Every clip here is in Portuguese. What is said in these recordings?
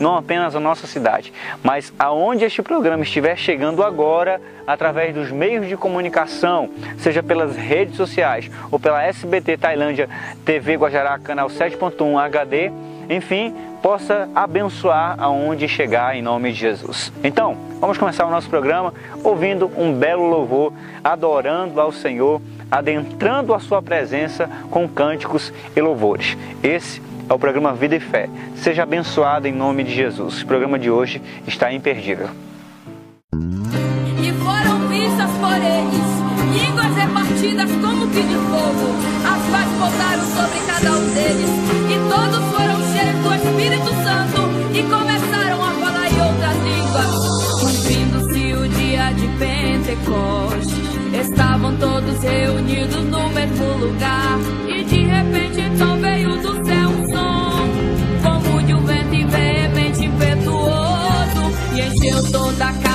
não apenas a nossa cidade, mas aonde este programa estiver chegando agora, através dos meios de comunicação, seja pelas redes sociais ou pela SBT Tailândia TV Guajará, canal 7.1 HD, enfim, possa abençoar aonde chegar em nome de Jesus. Então, vamos começar o nosso programa ouvindo um belo louvor, adorando ao Senhor, adentrando a sua presença com cânticos e louvores. Esse ao programa Vida e Fé. Seja abençoado em nome de Jesus. O programa de hoje está imperdível. E foram vistas por eles línguas repartidas como que de fogo, as quais pousaram sobre cada um deles, e todos foram cheios do Espírito Santo e começaram a falar em outras línguas. Cumprindo-se o dia de Pentecostes, estavam todos reunidos no mesmo lugar, e de repente então veio do céu um encheu toda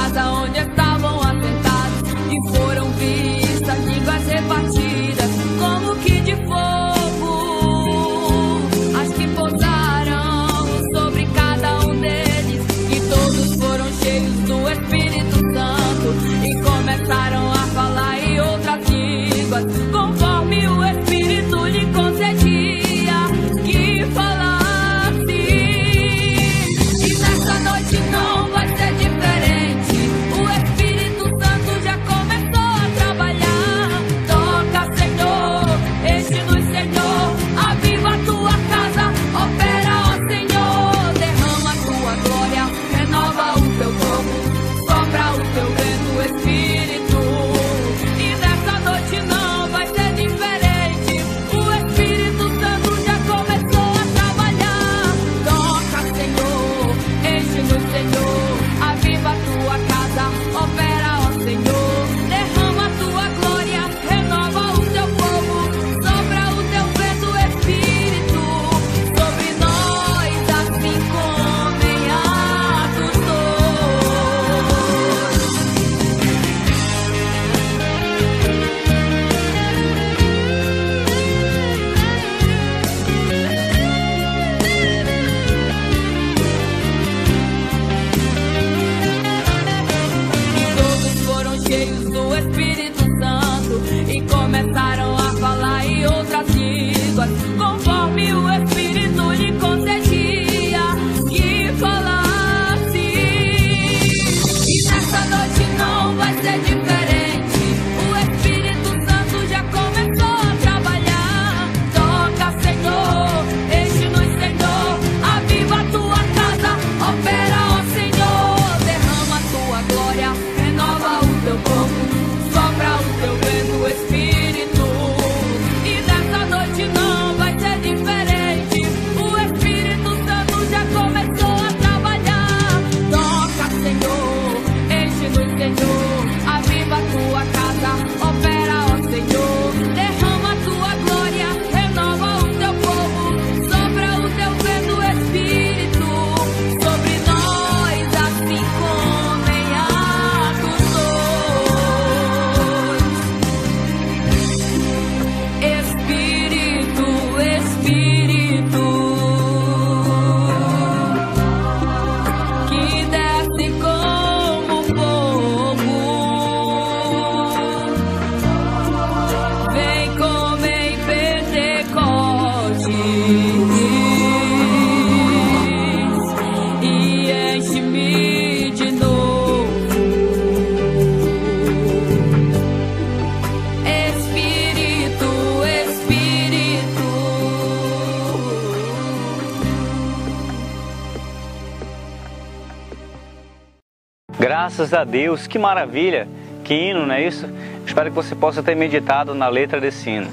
Graças a Deus, que maravilha, que hino, não é isso? Espero que você possa ter meditado na letra desse hino.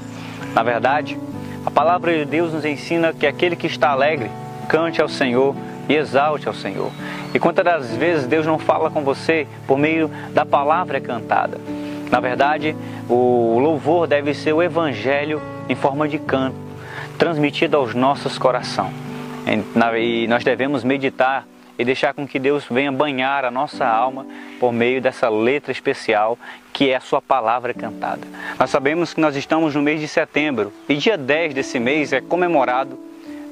Na verdade, a palavra de Deus nos ensina que aquele que está alegre, cante ao Senhor e exalte ao Senhor. E quantas vezes Deus não fala com você por meio da palavra cantada? Na verdade, o louvor deve ser o evangelho em forma de canto, transmitido aos nossos corações. E nós devemos meditar e deixar com que Deus venha banhar a nossa alma por meio dessa letra especial que é a sua palavra cantada. Nós sabemos que nós estamos no mês de setembro e dia 10 desse mês é comemorado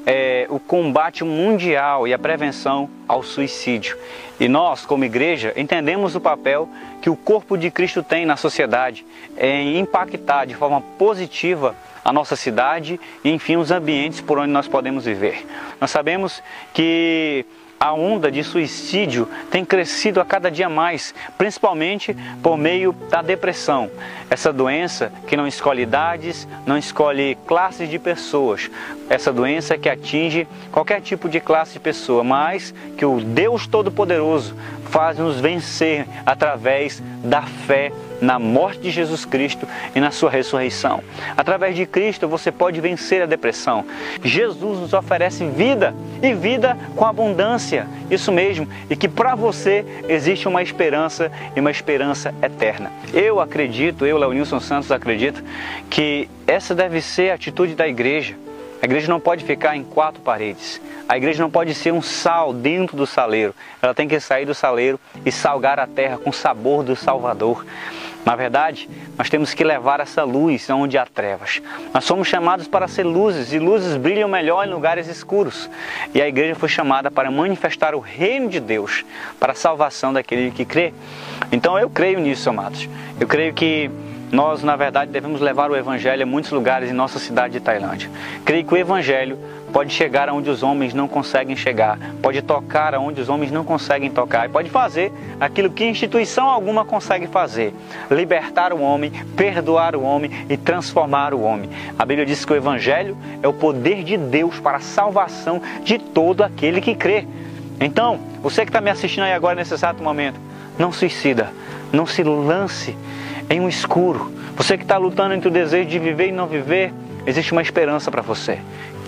é, o combate mundial e a prevenção ao suicídio. E nós, como igreja, entendemos o papel que o corpo de Cristo tem na sociedade em impactar de forma positiva a nossa cidade e, enfim, os ambientes por onde nós podemos viver. Nós sabemos que a onda de suicídio tem crescido a cada dia mais, principalmente por meio da depressão. Essa doença que não escolhe idades, não escolhe classes de pessoas. Essa doença que atinge qualquer tipo de classe de pessoa, mas que o Deus Todo-Poderoso faz nos vencer através da fé na morte de Jesus Cristo e na sua ressurreição. Através de Cristo você pode vencer a depressão. Jesus nos oferece vida e vida com abundância. Isso mesmo, e que para você existe uma esperança e uma esperança eterna. Eu acredito, eu, Leonilson Santos, acredito que essa deve ser a atitude da igreja. A igreja não pode ficar em quatro paredes. A igreja não pode ser um sal dentro do saleiro. Ela tem que sair do saleiro e salgar a terra com o sabor do Salvador. Na verdade, nós temos que levar essa luz onde há trevas. Nós somos chamados para ser luzes e luzes brilham melhor em lugares escuros. E a igreja foi chamada para manifestar o reino de Deus, para a salvação daquele que crê. Então eu creio nisso, amados. Eu creio que nós, na verdade, devemos levar o evangelho a muitos lugares em nossa cidade de Tailândia. Creio que o evangelho pode chegar aonde os homens não conseguem chegar, pode tocar aonde os homens não conseguem tocar, e pode fazer aquilo que instituição alguma consegue fazer: libertar o homem, perdoar o homem e transformar o homem. A Bíblia diz que o Evangelho é o poder de Deus para a salvação de todo aquele que crê. Então, você que está me assistindo aí agora nesse exato momento, não suicida, não se lance em um escuro. Você que está lutando entre o desejo de viver e não viver, existe uma esperança para você.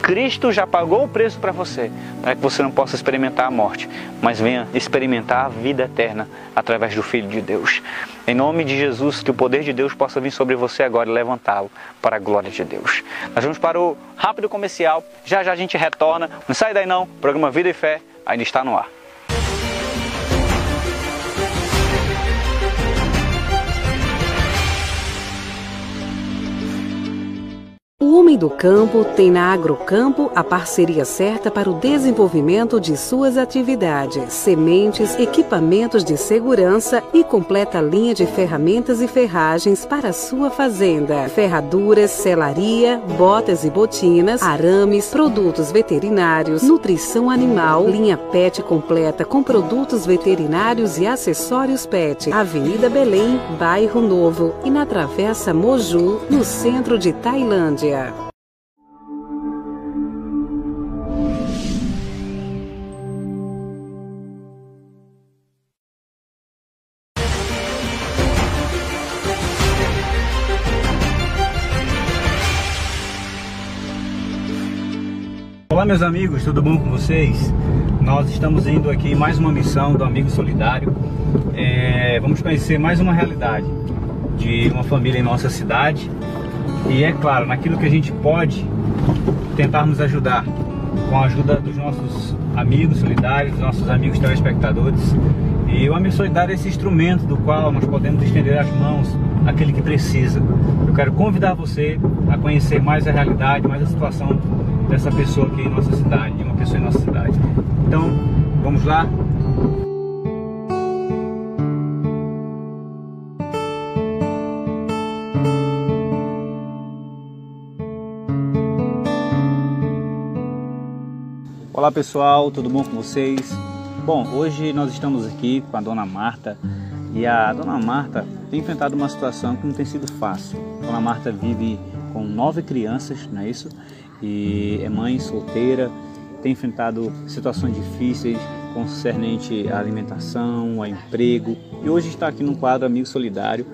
Cristo já pagou o preço para você, para que você não possa experimentar a morte, mas venha experimentar a vida eterna através do Filho de Deus. Em nome de Jesus, que o poder de Deus possa vir sobre você agora e levantá-lo para a glória de Deus. Nós vamos para o rápido comercial, já já a gente retorna. Não sai daí não, o programa Vida e Fé ainda está no ar. O homem do campo tem na Agrocampo a parceria certa para o desenvolvimento de suas atividades, sementes, equipamentos de segurança e completa linha de ferramentas e ferragens para a sua fazenda. Ferraduras, selaria, botas e botinas, arames, produtos veterinários, nutrição animal, linha PET completa com produtos veterinários e acessórios PET. Avenida Belém, Bairro Novo e na Travessa Moju, no centro de Tailândia. Olá meus amigos, tudo bom com vocês? Nós estamos indo aqui em mais uma missão do Amigo Solidário. É, vamos conhecer mais uma realidade de uma família em nossa cidade e é claro, naquilo que a gente pode tentarmos ajudar com a ajuda dos nossos amigos solidários, dos nossos amigos telespectadores. E o Amigo Solidário é esse instrumento do qual nós podemos estender as mãos àquele que precisa. Eu quero convidar você a conhecer mais a realidade, mais a situação dessa pessoa aqui em nossa cidade, de uma pessoa em nossa cidade. Então, vamos lá? Olá pessoal, tudo bom com vocês? Bom, hoje nós estamos aqui com a dona Marta e a dona Marta tem enfrentado uma situação que não tem sido fácil. A dona Marta vive com nove crianças, não é isso? E é mãe solteira, tem enfrentado situações difíceis concernente à alimentação, a emprego e hoje está aqui no quadro Amigo Solidário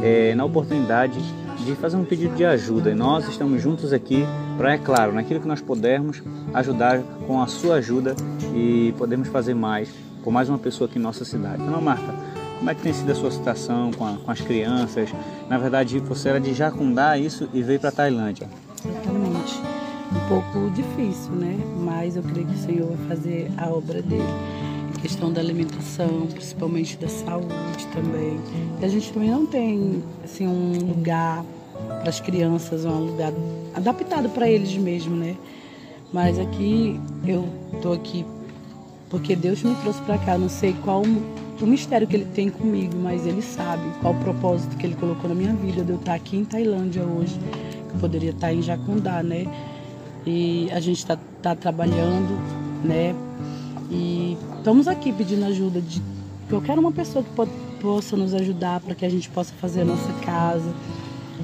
é, na oportunidade de fazer um pedido de ajuda. E nós estamos juntos aqui para, é claro, naquilo que nós pudermos, ajudar com a sua ajuda e podemos fazer mais por mais uma pessoa aqui em nossa cidade. Então, Marta, como é que tem sido a sua situação com, a, com as crianças? Na verdade, você era de Jacundá isso e veio para Tailândia. Exatamente. Um pouco difícil, né? Mas eu creio que o Senhor vai fazer a obra dele questão da alimentação, principalmente da saúde também. E a gente também não tem assim um lugar para as crianças, um lugar adaptado para eles mesmo, né? Mas aqui eu tô aqui porque Deus me trouxe para cá. Não sei qual o mistério que Ele tem comigo, mas Ele sabe qual o propósito que Ele colocou na minha vida de eu estar aqui em Tailândia hoje. Eu poderia estar em Jacundá, né? E a gente está tá trabalhando, né? E estamos aqui pedindo ajuda de qualquer uma pessoa que pode, possa nos ajudar para que a gente possa fazer a nossa casa.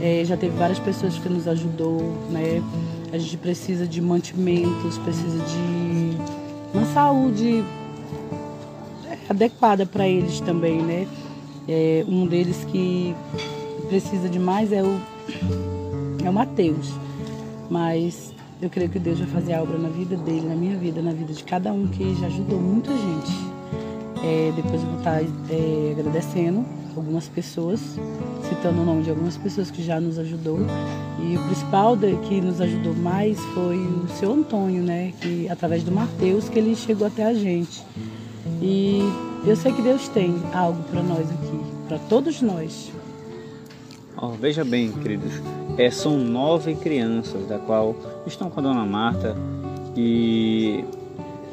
É, já teve várias pessoas que nos ajudou, né? A gente precisa de mantimentos, precisa de uma saúde adequada para eles também, né? É, um deles que precisa de mais é o, é o Mateus. Mas eu creio que Deus vai fazer a obra na vida dele, na minha vida, na vida de cada um que já ajudou muita gente. É, depois eu vou estar é, agradecendo algumas pessoas, citando o nome de algumas pessoas que já nos ajudou. E o principal de, que nos ajudou mais foi o seu Antônio, né? Que através do Mateus que ele chegou até a gente. E eu sei que Deus tem algo para nós aqui, para todos nós. Oh, veja bem, queridos, é, são nove crianças, da qual estão com a dona Marta e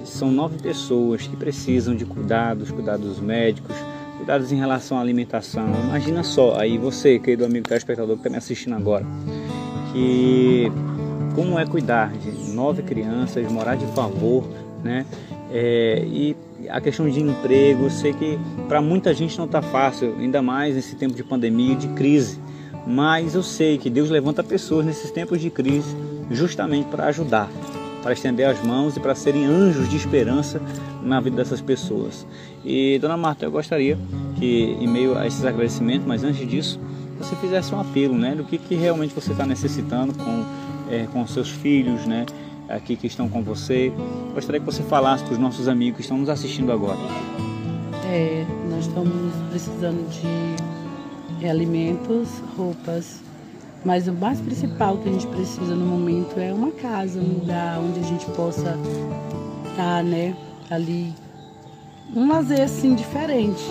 são nove pessoas que precisam de cuidados, cuidados médicos, cuidados em relação à alimentação. Imagina só, aí você, querido amigo telespectador que está me assistindo agora, que como é cuidar de nove crianças, morar de favor, né? É, e a questão de emprego, sei que para muita gente não está fácil, ainda mais nesse tempo de pandemia e de crise. Mas eu sei que Deus levanta pessoas nesses tempos de crise justamente para ajudar, para estender as mãos e para serem anjos de esperança na vida dessas pessoas. E dona Marta, eu gostaria que, em meio a esses agradecimentos, mas antes disso, você fizesse um apelo, né, do que, que realmente você está necessitando com é, com seus filhos, né, aqui que estão com você. Gostaria que você falasse para os nossos amigos que estão nos assistindo agora. É, nós estamos precisando de alimentos, roupas, mas o mais principal que a gente precisa no momento é uma casa, um lugar onde a gente possa estar, né, ali. Um lazer assim diferente.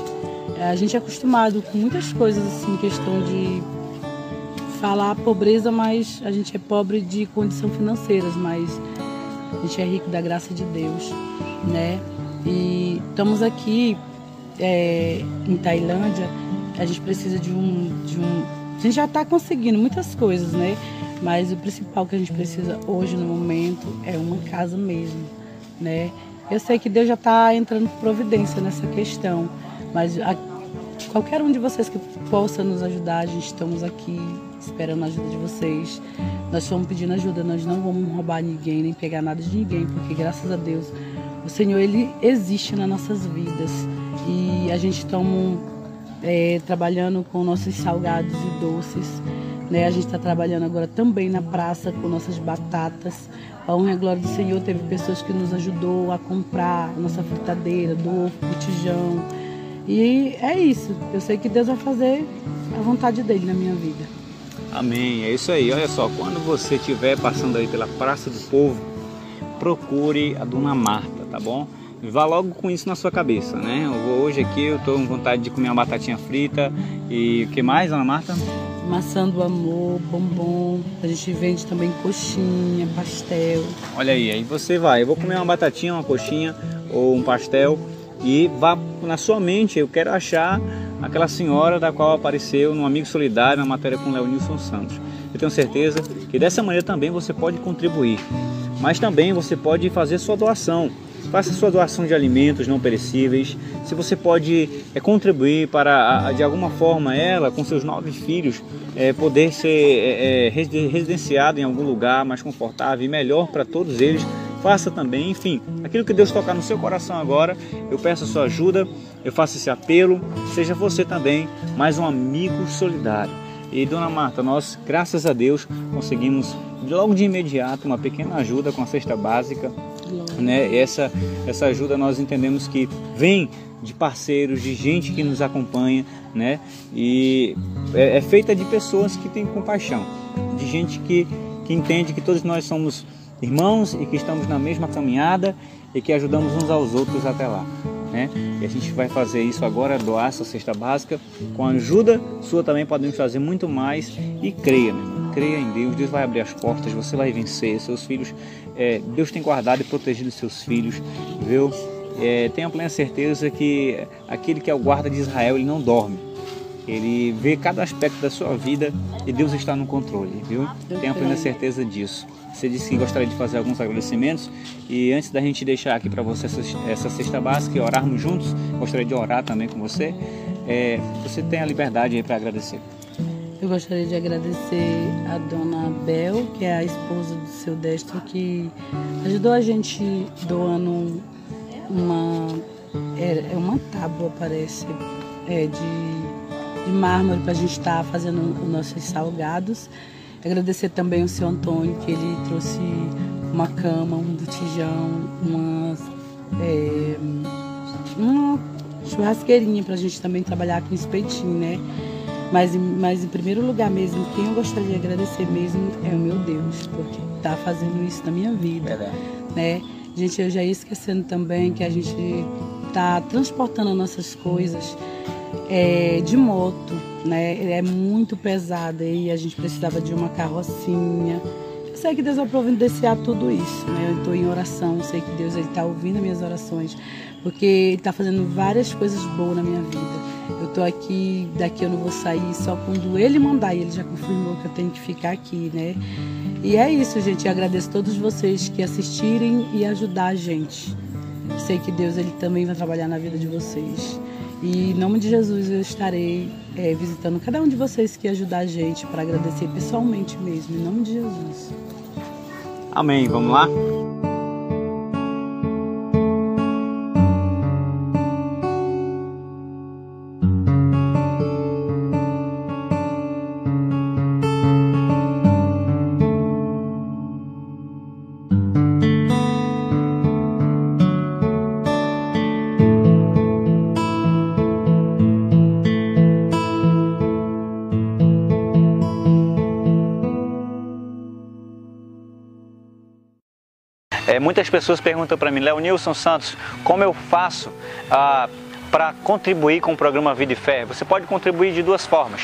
É, a gente é acostumado com muitas coisas assim, questão de falar pobreza, mas a gente é pobre de condição financeiras, mas a gente é rico da graça de Deus, né? E estamos aqui é, em Tailândia, a gente precisa de um, de um. A gente já está conseguindo muitas coisas, né? Mas o principal que a gente precisa hoje no momento é uma casa mesmo, né? Eu sei que Deus já está entrando providência nessa questão, mas a, qualquer um de vocês que possa nos ajudar, a gente estamos aqui esperando a ajuda de vocês. Nós estamos pedindo ajuda, nós não vamos roubar ninguém, nem pegar nada de ninguém, porque graças a Deus o Senhor ele existe nas nossas vidas e a gente estamos é, trabalhando com nossos salgados e doces. Né? A gente está trabalhando agora também na praça com nossas batatas. A honra e a glória do Senhor teve pessoas que nos ajudou a comprar nossa fritadeira, do botijão. E é isso. Eu sei que Deus vai fazer a vontade dele na minha vida. Amém. É isso aí. Olha só, quando você estiver passando aí pela Praça do Povo, procure a Dona Marta, tá bom? Vá logo com isso na sua cabeça, né? Eu vou, hoje aqui eu tô com vontade de comer uma batatinha frita e o que mais, Dona Marta? Maçã do amor, bombom. A gente vende também coxinha, pastel. Olha aí, aí você vai. Eu vou comer uma batatinha, uma coxinha ou um pastel e vá na sua mente. Eu quero achar aquela senhora da qual apareceu no Amigo Solidário na matéria com Leonilson Santos. Eu tenho certeza que dessa maneira também você pode contribuir, mas também você pode fazer sua doação. Faça sua doação de alimentos não perecíveis. Se você pode é, contribuir para, a, de alguma forma, ela, com seus nove filhos, é, poder ser é, residenciada em algum lugar mais confortável e melhor para todos eles, faça também. Enfim, aquilo que Deus tocar no seu coração agora, eu peço a sua ajuda, eu faço esse apelo. Seja você também mais um amigo solidário. E dona Marta, nós, graças a Deus, conseguimos logo de imediato uma pequena ajuda com a cesta básica. Né? Essa, essa ajuda nós entendemos que vem de parceiros, de gente que nos acompanha, né? E é, é feita de pessoas que têm compaixão, de gente que, que entende que todos nós somos irmãos e que estamos na mesma caminhada e que ajudamos uns aos outros até lá. Né? E a gente vai fazer isso agora, doar essa cesta básica. Com a ajuda sua também podemos fazer muito mais e creia, né? creia em Deus, Deus vai abrir as portas, você vai vencer. Seus filhos, é, Deus tem guardado e protegido seus filhos, viu? É, tenha plena certeza que aquele que é o guarda de Israel, ele não dorme. Ele vê cada aspecto da sua vida e Deus está no controle, viu? Tenha plena certeza disso. Você disse que gostaria de fazer alguns agradecimentos e antes da gente deixar aqui para você essa, cesta básica e orarmos juntos, gostaria de orar também com você. É, você tem a liberdade aí para agradecer. Eu gostaria de agradecer a dona Bel, que é a esposa do seu Destro, que ajudou a gente doando uma, é, é uma tábua, parece, é, de, de mármore para a gente estar tá fazendo os nossos salgados. Agradecer também o seu Antônio, que ele trouxe uma cama, um botijão, uma, é, uma churrasqueirinha para a gente também trabalhar com espetinho, né? Mas, mas em primeiro lugar mesmo, quem eu gostaria de agradecer mesmo é o meu Deus, porque está fazendo isso na minha vida. Verdade. Né? Gente, eu já ia esquecendo também que a gente está transportando nossas coisas é, de moto, né? É muito pesada e a gente precisava de uma carrocinha. Eu sei que Deus vai providenciar tudo isso, né? Eu estou em oração, eu sei que Deus está ouvindo minhas orações, porque Ele está fazendo várias coisas boas na minha vida. Eu estou aqui, daqui eu não vou sair só quando Ele mandar, e Ele já confirmou que eu tenho que ficar aqui, né? E é isso, gente. Eu agradeço a todos vocês que assistirem e ajudar a gente. Sei que Deus ele também vai trabalhar na vida de vocês. E em nome de Jesus eu estarei é, visitando cada um de vocês que ajudar a gente para agradecer pessoalmente mesmo, em nome de Jesus. Amém. Vamos lá? Muitas pessoas perguntam para mim, Leonilson Santos, como eu faço ah, para contribuir com o programa Vida e Fé? Você pode contribuir de duas formas.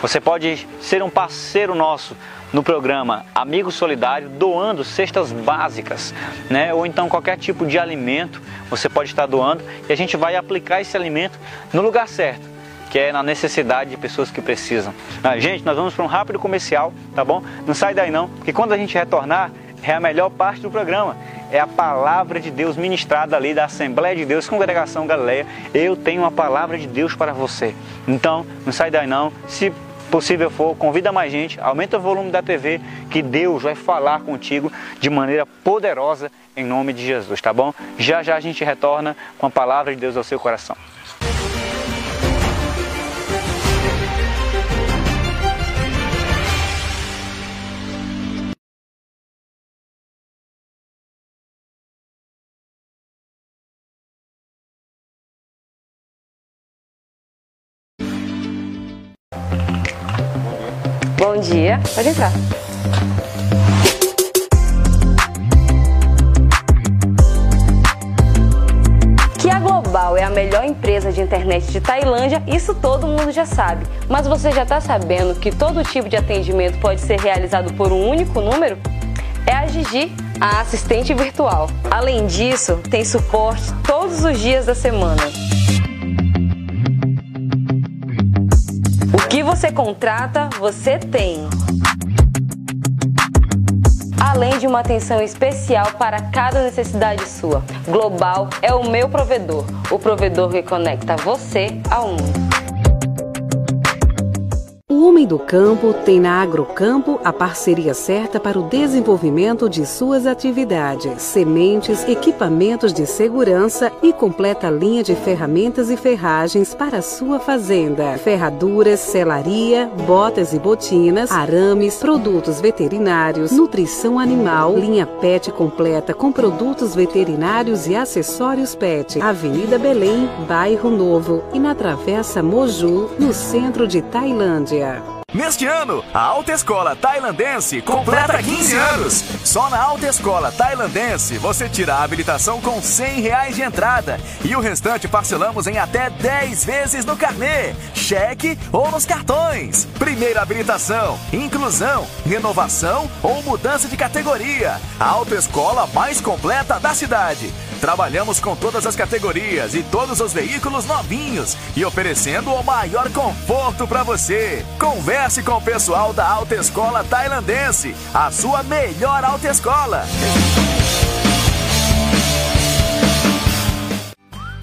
Você pode ser um parceiro nosso no programa Amigo Solidário, doando cestas básicas, né? ou então qualquer tipo de alimento você pode estar doando e a gente vai aplicar esse alimento no lugar certo que é na necessidade de pessoas que precisam. Ah, gente, nós vamos para um rápido comercial, tá bom? Não sai daí não, porque quando a gente retornar, é a melhor parte do programa. É a palavra de Deus ministrada ali da Assembleia de Deus, Congregação Galileia. Eu tenho uma palavra de Deus para você. Então, não sai daí não. Se possível for, convida mais gente, aumenta o volume da TV, que Deus vai falar contigo de maneira poderosa em nome de Jesus, tá bom? Já já a gente retorna com a palavra de Deus ao seu coração. Bom dia, pode entrar. Que a Global é a melhor empresa de internet de Tailândia, isso todo mundo já sabe. Mas você já está sabendo que todo tipo de atendimento pode ser realizado por um único número? É a Gigi, a assistente virtual. Além disso, tem suporte todos os dias da semana. Que você contrata, você tem. Além de uma atenção especial para cada necessidade sua. Global é o meu provedor, o provedor que conecta você ao mundo. Homem do campo tem na Agrocampo a parceria certa para o desenvolvimento de suas atividades, sementes, equipamentos de segurança e completa linha de ferramentas e ferragens para sua fazenda. Ferraduras, selaria, botas e botinas, arames, produtos veterinários, nutrição animal, linha PET completa com produtos veterinários e acessórios PET. Avenida Belém, Bairro Novo e na Travessa Moju, no centro de Tailândia. Neste ano, a Alta Escola Tailandense completa 15 anos. Só na Alta Escola Tailandense você tira a habilitação com 100 reais de entrada e o restante parcelamos em até 10 vezes no carnê, cheque ou nos cartões. Primeira habilitação, inclusão, renovação ou mudança de categoria. A autoescola mais completa da cidade. Trabalhamos com todas as categorias e todos os veículos novinhos e oferecendo o maior conforto para você. Converse com o pessoal da Autoescola Tailandense, a sua melhor autoescola.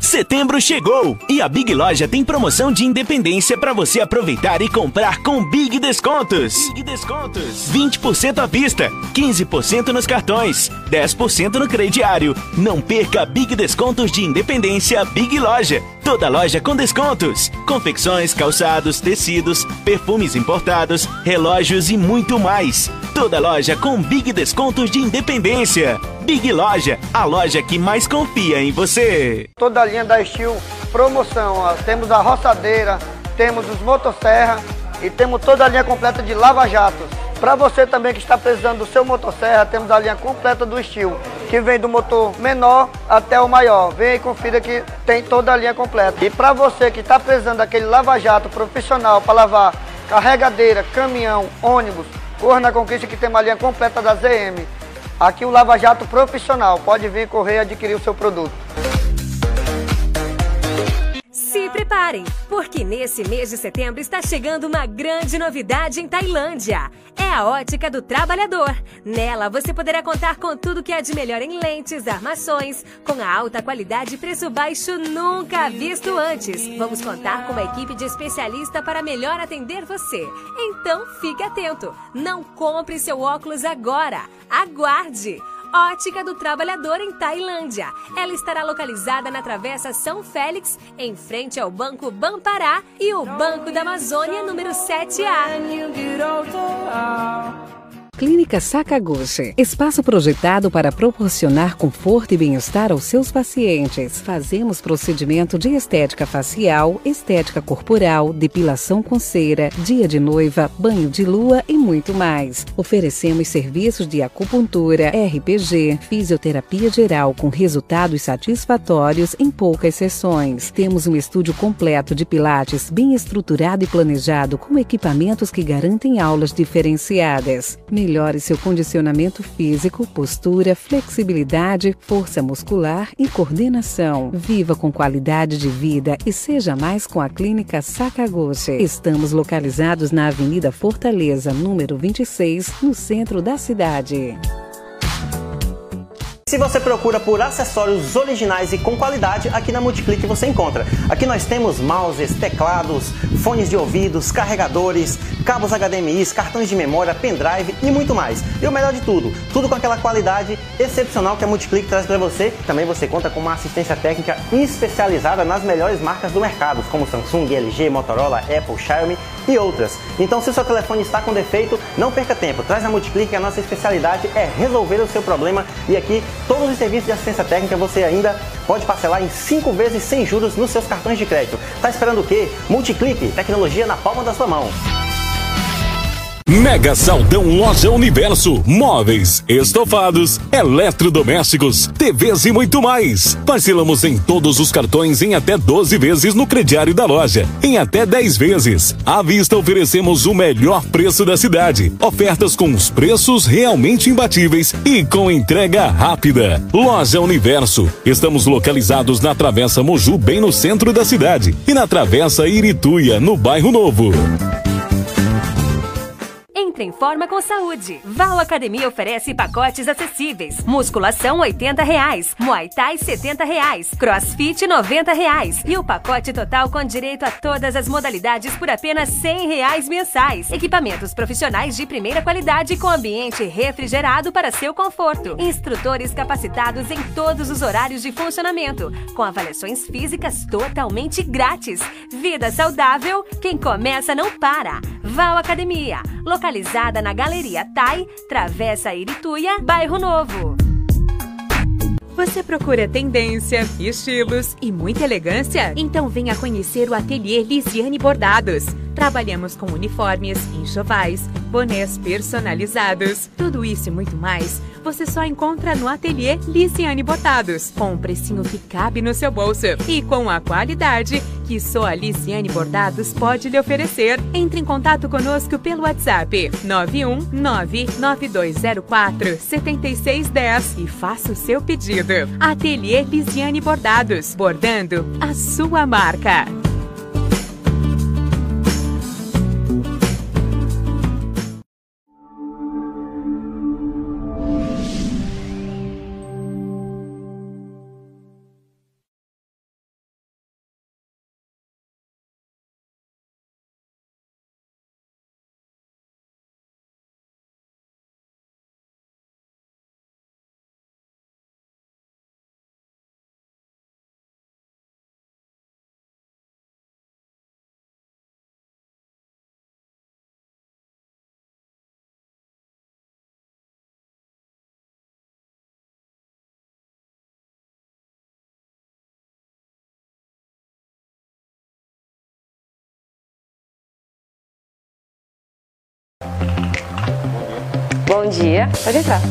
Setembro chegou e a Big Loja tem promoção de independência para você aproveitar e comprar com Big Descontos. Big Descontos. 20% à vista, 15% nos cartões, 10% no crediário. Não perca Big Descontos de Independência Big Loja. Toda loja com descontos. Confecções, calçados, tecidos, perfumes importados, relógios e muito mais. Toda loja com Big Descontos de Independência. Big Loja, a loja que mais confia em você. Toda linha da Steel promoção, ó. temos a roçadeira, temos os motosserra e temos toda a linha completa de lava-jatos. Para você também que está precisando do seu motosserra, temos a linha completa do Steel, que vem do motor menor até o maior. Vem e confira que tem toda a linha completa. E para você que está precisando daquele lava-jato profissional para lavar carregadeira, caminhão, ônibus, corra na Conquista que tem uma linha completa da ZM. Aqui o Lava Jato profissional. Pode vir correr e adquirir o seu produto. Preparem, porque nesse mês de setembro está chegando uma grande novidade em Tailândia. É a Ótica do Trabalhador. Nela você poderá contar com tudo que há de melhor em lentes, armações, com a alta qualidade e preço baixo nunca visto antes. Vamos contar com uma equipe de especialista para melhor atender você. Então fique atento. Não compre seu óculos agora. Aguarde. Ótica do Trabalhador em Tailândia. Ela estará localizada na Travessa São Félix, em frente ao Banco Bampará e o Banco da Amazônia, número 7A. Clínica Sakaguchi, espaço projetado para proporcionar conforto e bem-estar aos seus pacientes. Fazemos procedimento de estética facial, estética corporal, depilação com cera, dia de noiva, banho de lua e muito mais. Oferecemos serviços de acupuntura, RPG, fisioterapia geral com resultados satisfatórios em poucas sessões. Temos um estúdio completo de pilates bem estruturado e planejado com equipamentos que garantem aulas diferenciadas. Melhore seu condicionamento físico, postura, flexibilidade, força muscular e coordenação. Viva com qualidade de vida e seja mais com a Clínica Sakaguchi. Estamos localizados na Avenida Fortaleza, número 26, no centro da cidade. Se você procura por acessórios originais e com qualidade, aqui na Multiclick você encontra. Aqui nós temos mouses, teclados, fones de ouvidos, carregadores, cabos HDMI, cartões de memória, pendrive e muito mais. E o melhor de tudo, tudo com aquela qualidade excepcional que a Multiclick traz para você. Também você conta com uma assistência técnica especializada nas melhores marcas do mercado, como Samsung, LG, Motorola, Apple, Xiaomi e outras. Então, se o seu telefone está com defeito, não perca tempo. Traz a Multiclick, a nossa especialidade é resolver o seu problema e aqui todos os serviços de assistência técnica você ainda pode parcelar em 5 vezes sem juros nos seus cartões de crédito. Tá esperando o quê? Multiclick, tecnologia na palma da sua mão. Mega Saldão Loja Universo, móveis, estofados, eletrodomésticos, TVs e muito mais. Parcelamos em todos os cartões em até 12 vezes no crediário da loja, em até 10 vezes. À vista oferecemos o melhor preço da cidade. Ofertas com os preços realmente imbatíveis e com entrega rápida. Loja Universo. Estamos localizados na Travessa Moju, bem no centro da cidade, e na Travessa Irituia, no bairro Novo. Entre em forma com saúde. Val Academia oferece pacotes acessíveis. Musculação 80 reais, Muay Thai 70 reais, Crossfit 90 reais e o pacote total com direito a todas as modalidades por apenas 100 reais mensais. Equipamentos profissionais de primeira qualidade com ambiente refrigerado para seu conforto. Instrutores capacitados em todos os horários de funcionamento, com avaliações físicas totalmente grátis. Vida saudável, quem começa não para. Val Academia, localizada na Galeria Tai, Travessa Irituia, Bairro Novo. Você procura tendência, estilos e muita elegância? Então venha conhecer o Ateliê Lisiane Bordados. Trabalhamos com uniformes, enxovais, bonés personalizados. Tudo isso e muito mais você só encontra no Ateliê Lisiane Bordados, com um precinho que cabe no seu bolso e com a qualidade que só a Lisiane Bordados pode lhe oferecer. Entre em contato conosco pelo WhatsApp 91992047610 e faça o seu pedido. Ateliê Lisiane Bordados, bordando a sua marca. Bom dia, pode entrar.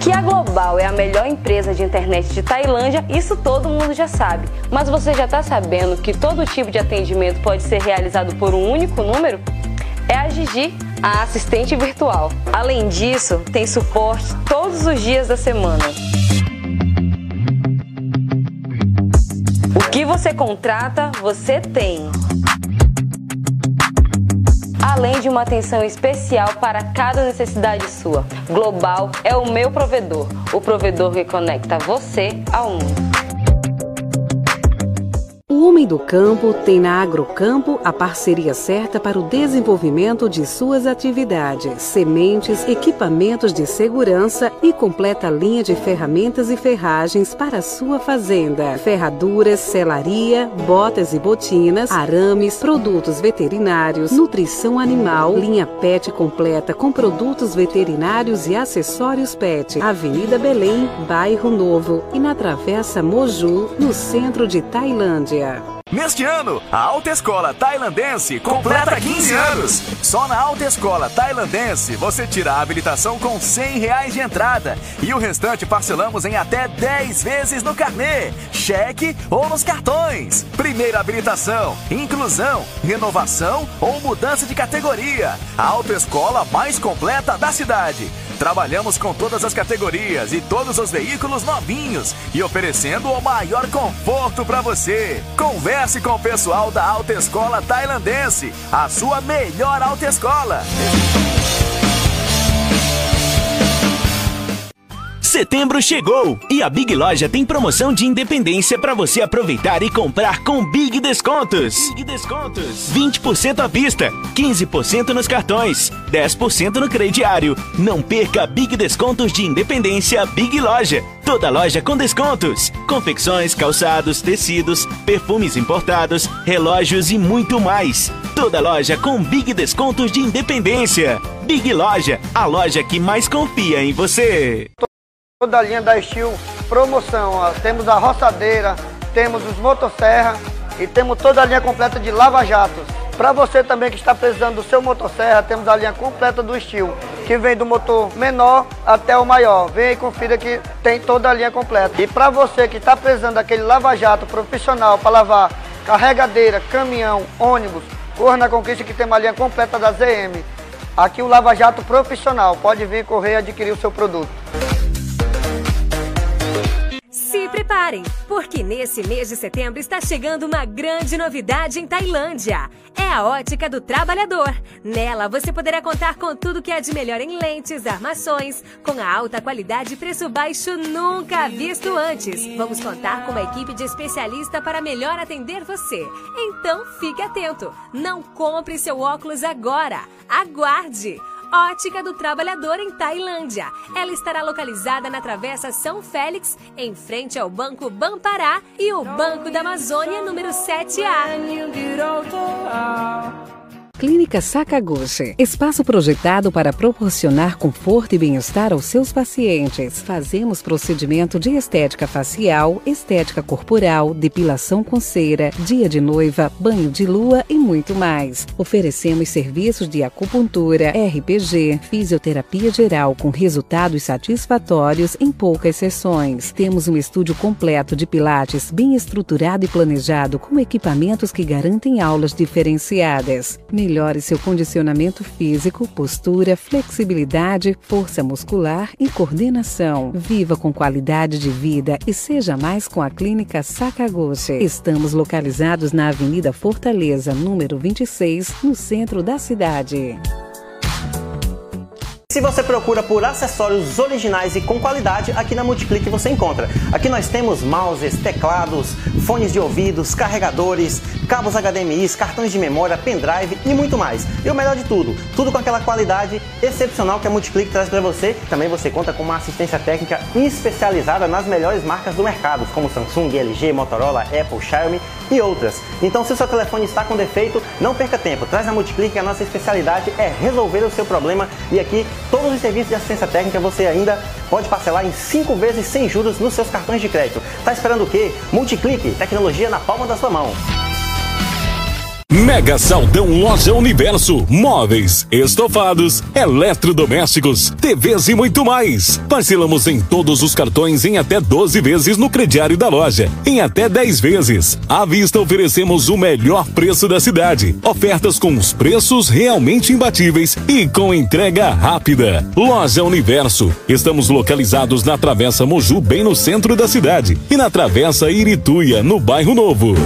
Que a Global é a melhor empresa de internet de Tailândia, isso todo mundo já sabe. Mas você já está sabendo que todo tipo de atendimento pode ser realizado por um único número? É a Gigi, a assistente virtual. Além disso, tem suporte todos os dias da semana. O que você contrata, você tem. Além de uma atenção especial para cada necessidade sua. Global é o meu provedor, o provedor que conecta você ao mundo. Homem do campo tem na Agrocampo a parceria certa para o desenvolvimento de suas atividades, sementes, equipamentos de segurança e completa linha de ferramentas e ferragens para sua fazenda. Ferraduras, selaria, botas e botinas, arames, produtos veterinários, nutrição animal, linha PET completa com produtos veterinários e acessórios PET. Avenida Belém, Bairro Novo e na Travessa Moju, no centro de Tailândia. Neste ano, a Alta Escola Tailandense completa 15 anos. Só na Alta Escola Tailandense você tira a habilitação com 100 reais de entrada e o restante parcelamos em até 10 vezes no carnê, cheque ou nos cartões. Primeira habilitação, inclusão, renovação ou mudança de categoria. A autoescola mais completa da cidade. Trabalhamos com todas as categorias e todos os veículos novinhos e oferecendo o maior conforto para você. Converse com o pessoal da Autoescola Tailandense, a sua melhor autoescola. Setembro chegou e a Big Loja tem promoção de independência para você aproveitar e comprar com Big Descontos. Big Descontos. 20% à vista, 15% nos cartões, 10% no crediário. Não perca Big Descontos de Independência Big Loja. Toda loja com descontos. Confecções, calçados, tecidos, perfumes importados, relógios e muito mais. Toda loja com Big Descontos de Independência. Big Loja, a loja que mais confia em você. Toda a linha da Steel promoção, ó. temos a roçadeira, temos os motosserra e temos toda a linha completa de lava-jatos. Para você também que está precisando do seu motosserra, temos a linha completa do Steel, que vem do motor menor até o maior. Vem e confira que tem toda a linha completa. E para você que está precisando daquele lava-jato profissional para lavar carregadeira, caminhão, ônibus, corra na Conquista que tem uma linha completa da ZM. Aqui o lava-jato profissional, pode vir correr e adquirir o seu produto. Preparem, porque nesse mês de setembro está chegando uma grande novidade em Tailândia. É a Ótica do Trabalhador. Nela você poderá contar com tudo que há de melhor em lentes, armações, com a alta qualidade e preço baixo nunca visto antes. Vamos contar com uma equipe de especialista para melhor atender você. Então fique atento, não compre seu óculos agora. Aguarde! Ótica do Trabalhador em Tailândia. Ela estará localizada na Travessa São Félix, em frente ao Banco Bampará e o Banco da Amazônia número 7A. Clínica Sakaguchi, espaço projetado para proporcionar conforto e bem-estar aos seus pacientes. Fazemos procedimento de estética facial, estética corporal, depilação com cera, dia de noiva, banho de lua e muito mais. Oferecemos serviços de acupuntura, RPG, fisioterapia geral com resultados satisfatórios em poucas sessões. Temos um estúdio completo de pilates bem estruturado e planejado com equipamentos que garantem aulas diferenciadas. Melhore seu condicionamento físico, postura, flexibilidade, força muscular e coordenação. Viva com qualidade de vida e seja mais com a Clínica Sakaguchi. Estamos localizados na Avenida Fortaleza, número 26, no centro da cidade. Se você procura por acessórios originais e com qualidade, aqui na Multiclick você encontra. Aqui nós temos mouses, teclados, fones de ouvidos, carregadores, cabos HDMI, cartões de memória, pendrive e muito mais. E o melhor de tudo, tudo com aquela qualidade excepcional que a Multiclick traz para você. Também você conta com uma assistência técnica especializada nas melhores marcas do mercado, como Samsung, LG, Motorola, Apple, Xiaomi e outras. Então, se o seu telefone está com defeito, não perca tempo. Traz a Multiclick, a nossa especialidade é resolver o seu problema e aqui Todos os serviços de assistência técnica você ainda pode parcelar em 5 vezes sem juros nos seus cartões de crédito. Tá esperando o quê? Multiclique, tecnologia na palma da sua mão. Mega Saldão Loja Universo, móveis, estofados, eletrodomésticos, TVs e muito mais. Parcelamos em todos os cartões em até 12 vezes no crediário da loja, em até 10 vezes. À vista oferecemos o melhor preço da cidade. Ofertas com os preços realmente imbatíveis e com entrega rápida. Loja Universo. Estamos localizados na Travessa Moju, bem no centro da cidade, e na Travessa Irituia, no bairro Novo.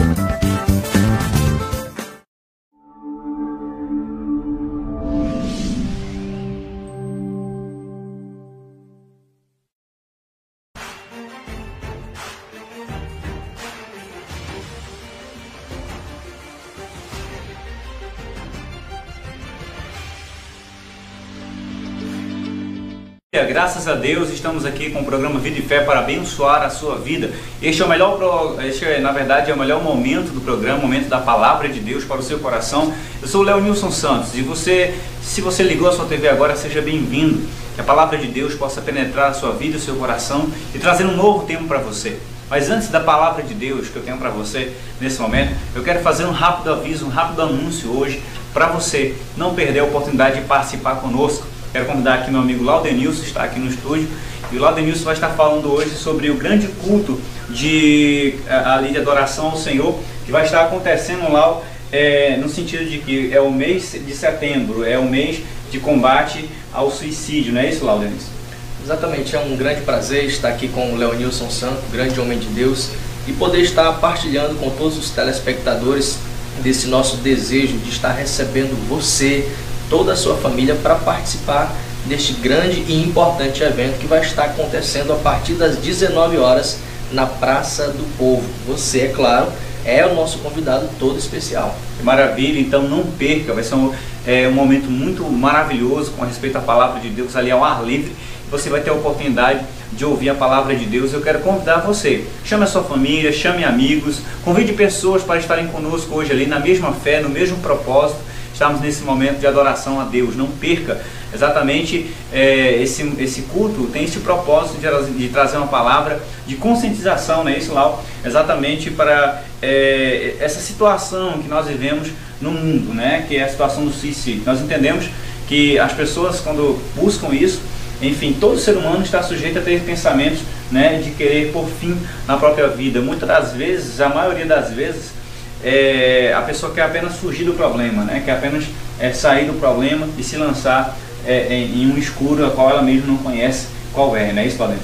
Graças a Deus estamos aqui com o programa Vida e Fé para abençoar a sua vida. Este é o melhor, este é, na verdade, é o melhor momento do programa, momento da palavra de Deus para o seu coração. Eu sou o Leonilson Santos e você, se você ligou a sua TV agora, seja bem-vindo. Que a palavra de Deus possa penetrar a sua vida o seu coração e trazer um novo tempo para você. Mas antes da palavra de Deus que eu tenho para você nesse momento, eu quero fazer um rápido aviso, um rápido anúncio hoje para você não perder a oportunidade de participar conosco Quero convidar aqui meu amigo Laudenilson, está aqui no estúdio. E o Laudenilson vai estar falando hoje sobre o grande culto de, eh, ali de adoração ao Senhor, que vai estar acontecendo lá é, no sentido de que é o mês de setembro, é o mês de combate ao suicídio, não é isso, Laudenilson? Exatamente, é um grande prazer estar aqui com o Leonilson Santo, grande homem de Deus, e poder estar partilhando com todos os telespectadores desse nosso desejo de estar recebendo você, toda a sua família para participar deste grande e importante evento que vai estar acontecendo a partir das 19 horas na Praça do Povo. Você, é claro, é o nosso convidado todo especial. Maravilha, então não perca, vai ser um, é, um momento muito maravilhoso com respeito à palavra de Deus ali ao ar livre. Você vai ter a oportunidade de ouvir a palavra de Deus. Eu quero convidar você. Chame a sua família, chame amigos, convide pessoas para estarem conosco hoje ali na mesma fé, no mesmo propósito estamos nesse momento de adoração a Deus. Não perca exatamente é, esse, esse culto tem esse propósito de, de, trazer uma palavra de conscientização, né? Isso lá, exatamente para é, essa situação que nós vivemos no mundo, né? Que é a situação do suicídio. Nós entendemos que as pessoas quando buscam isso enfim, todo ser humano está sujeito a ter pensamentos né, de querer por fim na própria vida. Muitas das vezes, a maioria das vezes, é, a pessoa quer apenas fugir do problema, né? quer apenas é, sair do problema e se lançar é, em um escuro a qual ela mesma não conhece qual é, né? Isso, Valente?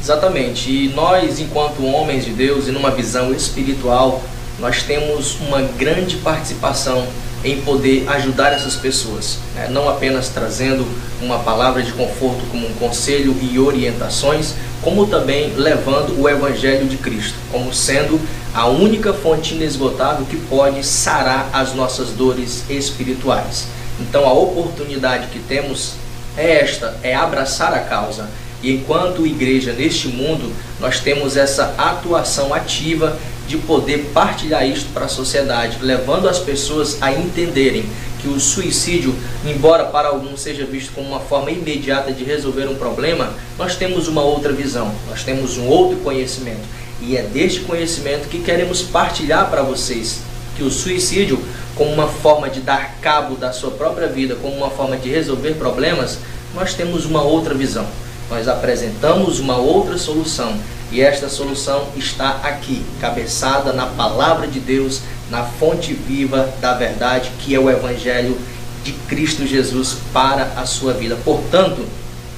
Exatamente. E nós, enquanto homens de Deus e numa visão espiritual, nós temos uma grande participação em poder ajudar essas pessoas, né? não apenas trazendo uma palavra de conforto como um conselho e orientações, como também levando o Evangelho de Cristo como sendo a única fonte inesgotável que pode sarar as nossas dores espirituais. Então a oportunidade que temos é esta, é abraçar a causa. E enquanto igreja neste mundo, nós temos essa atuação ativa de poder partilhar isto para a sociedade, levando as pessoas a entenderem que o suicídio, embora para alguns seja visto como uma forma imediata de resolver um problema, nós temos uma outra visão, nós temos um outro conhecimento. E é deste conhecimento que queremos partilhar para vocês que o suicídio, como uma forma de dar cabo da sua própria vida, como uma forma de resolver problemas, nós temos uma outra visão. Nós apresentamos uma outra solução e esta solução está aqui, cabeçada na palavra de Deus, na fonte viva da verdade, que é o Evangelho de Cristo Jesus para a sua vida. Portanto,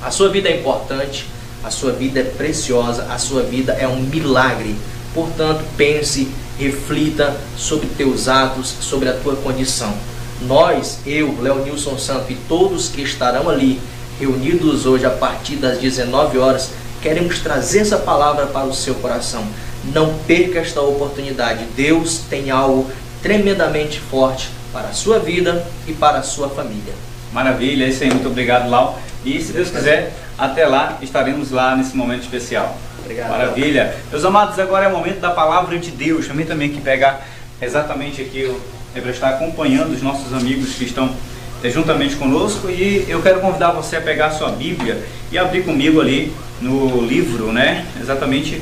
a sua vida é importante, a sua vida é preciosa, a sua vida é um milagre. Portanto, pense, reflita sobre teus atos, sobre a tua condição. Nós, eu, Leonilson Santo e todos que estarão ali reunidos hoje a partir das 19 horas, queremos trazer essa palavra para o seu coração. Não perca esta oportunidade. Deus tem algo tremendamente forte para a sua vida e para a sua família. Maravilha, é isso aí, muito obrigado, Lau. E se Deus quiser, até lá estaremos lá nesse momento especial. Obrigado. Maravilha. Meus amados, agora é o momento da palavra de Deus. Também também que pegar exatamente aqui, é para estar acompanhando os nossos amigos que estão é, juntamente conosco e eu quero convidar você a pegar a sua Bíblia e abrir comigo ali no livro, né? Exatamente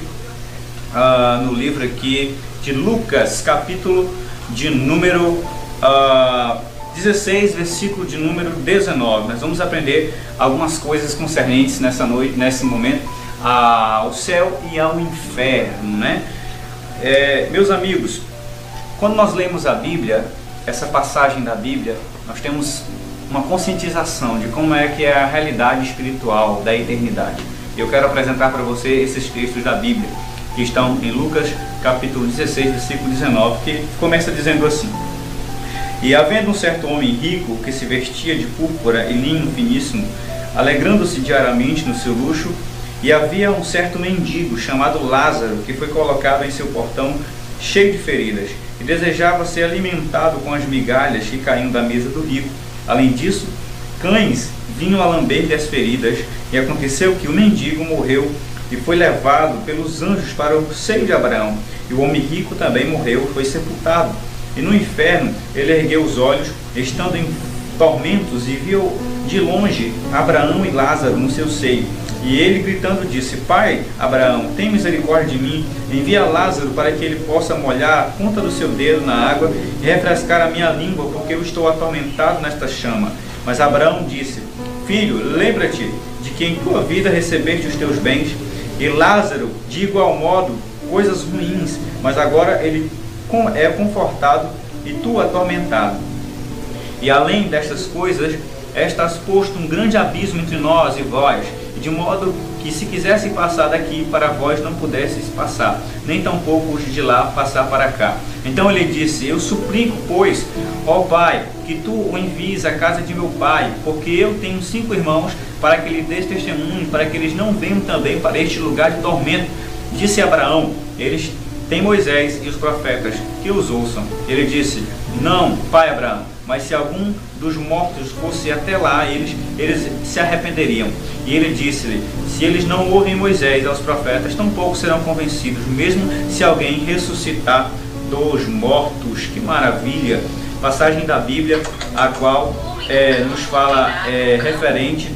uh, no livro aqui de Lucas, capítulo de número uh, 16, versículo de número 19. Nós vamos aprender algumas coisas concernentes nessa noite, nesse momento, ao céu e ao inferno, né? É, meus amigos, quando nós lemos a Bíblia, essa passagem da Bíblia, nós temos uma conscientização de como é que é a realidade espiritual da eternidade. Eu quero apresentar para você esses textos da Bíblia, que estão em Lucas capítulo 16, versículo 19, que começa dizendo assim: E havendo um certo homem rico que se vestia de púrpura e linho finíssimo, alegrando-se diariamente no seu luxo, e havia um certo mendigo chamado Lázaro, que foi colocado em seu portão cheio de feridas, e desejava ser alimentado com as migalhas que caíam da mesa do rico. Além disso, cães vinham a lamber-lhe as feridas, e aconteceu que o mendigo morreu e foi levado pelos anjos para o seio de Abraão. E o homem rico também morreu e foi sepultado. E no inferno ele ergueu os olhos, estando em tormentos, e viu de longe Abraão e Lázaro no seu seio. E ele gritando disse: Pai, Abraão, tem misericórdia de mim, envia Lázaro para que ele possa molhar a ponta do seu dedo na água e refrescar a minha língua, porque eu estou atormentado nesta chama. Mas Abraão disse: Filho, lembra-te de que em tua vida recebeste os teus bens, e Lázaro, de igual modo, coisas ruins, mas agora ele é confortado e tu atormentado. E além destas coisas, estás posto um grande abismo entre nós e vós de modo que se quisesse passar daqui para vós não pudesseis passar, nem tampouco os de lá passar para cá. Então ele disse: Eu suplico, pois, ó Pai, que tu o envies à casa de meu pai, porque eu tenho cinco irmãos, para que lhe dês testemunho, para que eles não venham também para este lugar de tormento. Disse Abraão: Eles têm Moisés e os profetas, que os ouçam. Ele disse: Não, pai Abraão mas se algum dos mortos fosse até lá, eles, eles se arrependeriam. E ele disse-lhe: Se eles não ouvem Moisés aos profetas, tampouco serão convencidos, mesmo se alguém ressuscitar dos mortos. Que maravilha! Passagem da Bíblia, a qual é, nos fala é, referente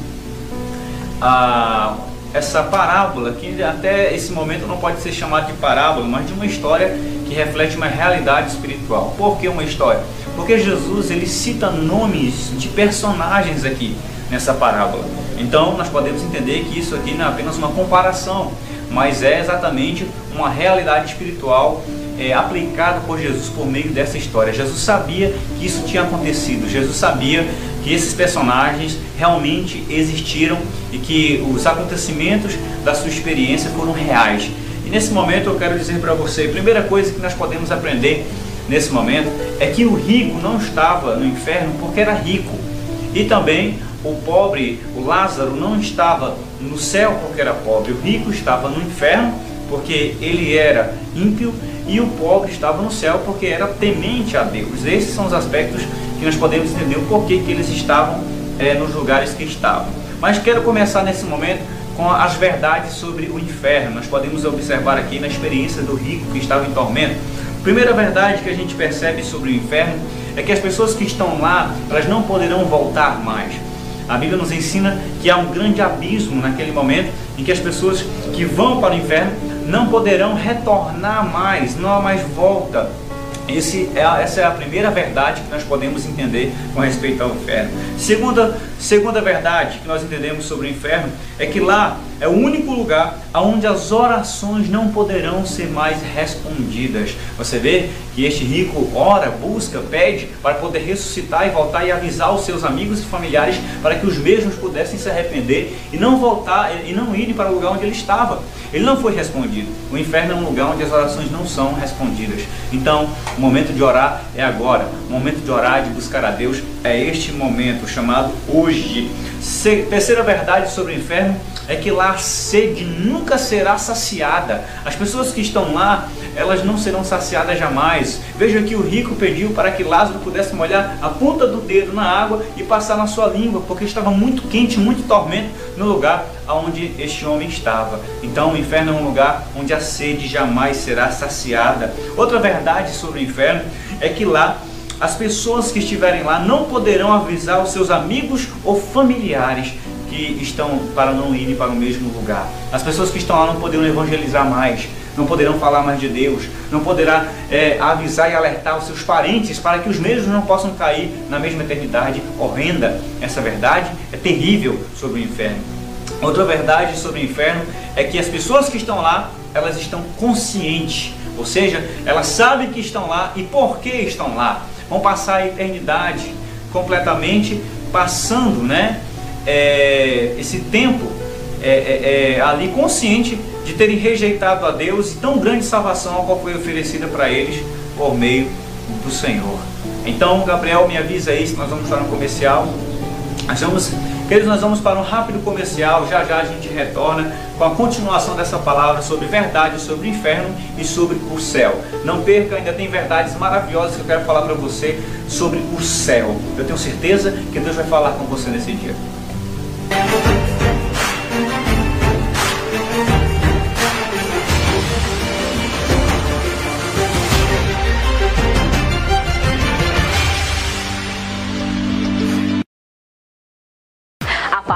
a essa parábola, que até esse momento não pode ser chamada de parábola, mas de uma história que reflete uma realidade espiritual. Por que uma história? Porque Jesus ele cita nomes de personagens aqui nessa parábola. Então nós podemos entender que isso aqui não é apenas uma comparação, mas é exatamente uma realidade espiritual é, aplicada por Jesus por meio dessa história. Jesus sabia que isso tinha acontecido, Jesus sabia que esses personagens realmente existiram e que os acontecimentos da sua experiência foram reais. E nesse momento eu quero dizer para você, a primeira coisa que nós podemos aprender nesse momento é que o rico não estava no inferno porque era rico. E também o pobre, o Lázaro, não estava no céu porque era pobre. O rico estava no inferno porque ele era ímpio e o pobre estava no céu porque era temente a Deus. Esses são os aspectos que nós podemos entender o porquê que eles estavam é, nos lugares que estavam. Mas quero começar nesse momento com as verdades sobre o inferno. Nós podemos observar aqui na experiência do rico que estava em tormento Primeira verdade que a gente percebe sobre o inferno é que as pessoas que estão lá, elas não poderão voltar mais. A Bíblia nos ensina que há um grande abismo naquele momento em que as pessoas que vão para o inferno não poderão retornar mais, não há mais volta. Esse é, essa é a primeira verdade que nós podemos entender com respeito ao inferno. Segunda, segunda verdade que nós entendemos sobre o inferno é que lá é o único lugar onde as orações não poderão ser mais respondidas. Você vê que este rico ora, busca, pede para poder ressuscitar e voltar e avisar os seus amigos e familiares para que os mesmos pudessem se arrepender e não voltar e não irem para o lugar onde ele estava. Ele não foi respondido. O inferno é um lugar onde as orações não são respondidas. Então, o momento de orar é agora. O momento de orar, de buscar a Deus, é este momento chamado hoje. Terceira verdade sobre o inferno é que lá a sede nunca será saciada. As pessoas que estão lá, elas não serão saciadas jamais. Veja que o rico pediu para que Lázaro pudesse molhar a ponta do dedo na água e passar na sua língua, porque estava muito quente, muito tormento no lugar onde este homem estava. Então o inferno é um lugar onde a sede jamais será saciada. Outra verdade sobre o inferno é que lá as pessoas que estiverem lá não poderão avisar os seus amigos ou familiares que estão para não irem para o mesmo lugar. As pessoas que estão lá não poderão evangelizar mais, não poderão falar mais de Deus, não poderá é, avisar e alertar os seus parentes para que os mesmos não possam cair na mesma eternidade horrenda. Essa verdade é terrível sobre o inferno. Outra verdade sobre o inferno é que as pessoas que estão lá, elas estão conscientes, ou seja, elas sabem que estão lá e por que estão lá. Vão passar a eternidade completamente passando, né? É, esse tempo é, é, é, ali consciente de terem rejeitado a Deus e tão grande salvação a qual foi oferecida para eles por meio do Senhor. Então, Gabriel, me avisa aí se nós vamos estar no comercial. Nós vamos, queridos, nós vamos para um rápido comercial. Já já a gente retorna com a continuação dessa palavra sobre verdade, sobre o inferno e sobre o céu. Não perca, ainda tem verdades maravilhosas que eu quero falar para você sobre o céu. Eu tenho certeza que Deus vai falar com você nesse dia.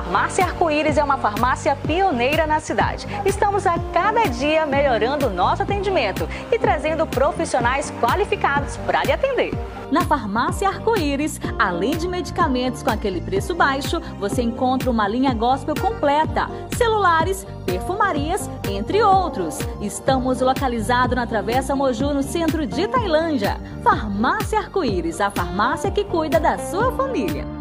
Farmácia Arco-Íris é uma farmácia pioneira na cidade. Estamos a cada dia melhorando nosso atendimento e trazendo profissionais qualificados para lhe atender. Na Farmácia Arco-Íris, além de medicamentos com aquele preço baixo, você encontra uma linha gospel completa, celulares, perfumarias, entre outros. Estamos localizados na Travessa Moju, no centro de Tailândia. Farmácia Arco-Íris, a farmácia que cuida da sua família.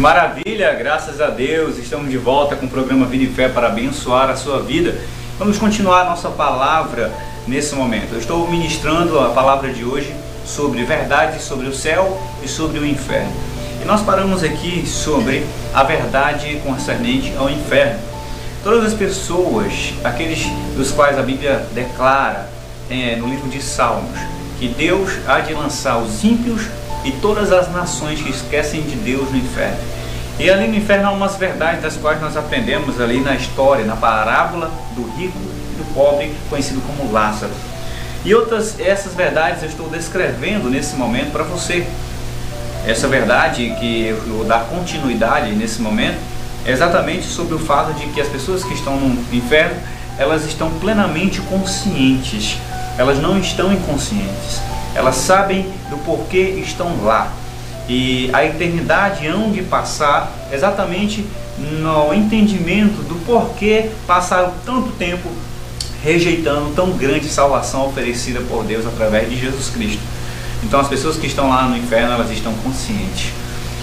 Que maravilha, graças a Deus, estamos de volta com o programa Vida e Fé para abençoar a sua vida. Vamos continuar nossa palavra nesse momento. Eu estou ministrando a palavra de hoje sobre verdade, sobre o céu e sobre o inferno. E nós paramos aqui sobre a verdade concernente ao inferno. Todas as pessoas, aqueles dos quais a Bíblia declara é, no livro de Salmos, que Deus há de lançar os ímpios e todas as nações que esquecem de Deus no inferno. E ali no inferno há umas verdades das quais nós aprendemos ali na história, na parábola do rico e do pobre, conhecido como Lázaro. E outras essas verdades eu estou descrevendo nesse momento para você. Essa verdade que eu vou dar continuidade nesse momento é exatamente sobre o fato de que as pessoas que estão no inferno, elas estão plenamente conscientes. Elas não estão inconscientes. Elas sabem do porquê estão lá. E a eternidade hão de passar exatamente no entendimento do porquê passaram tanto tempo rejeitando tão grande salvação oferecida por Deus através de Jesus Cristo. Então as pessoas que estão lá no inferno, elas estão conscientes.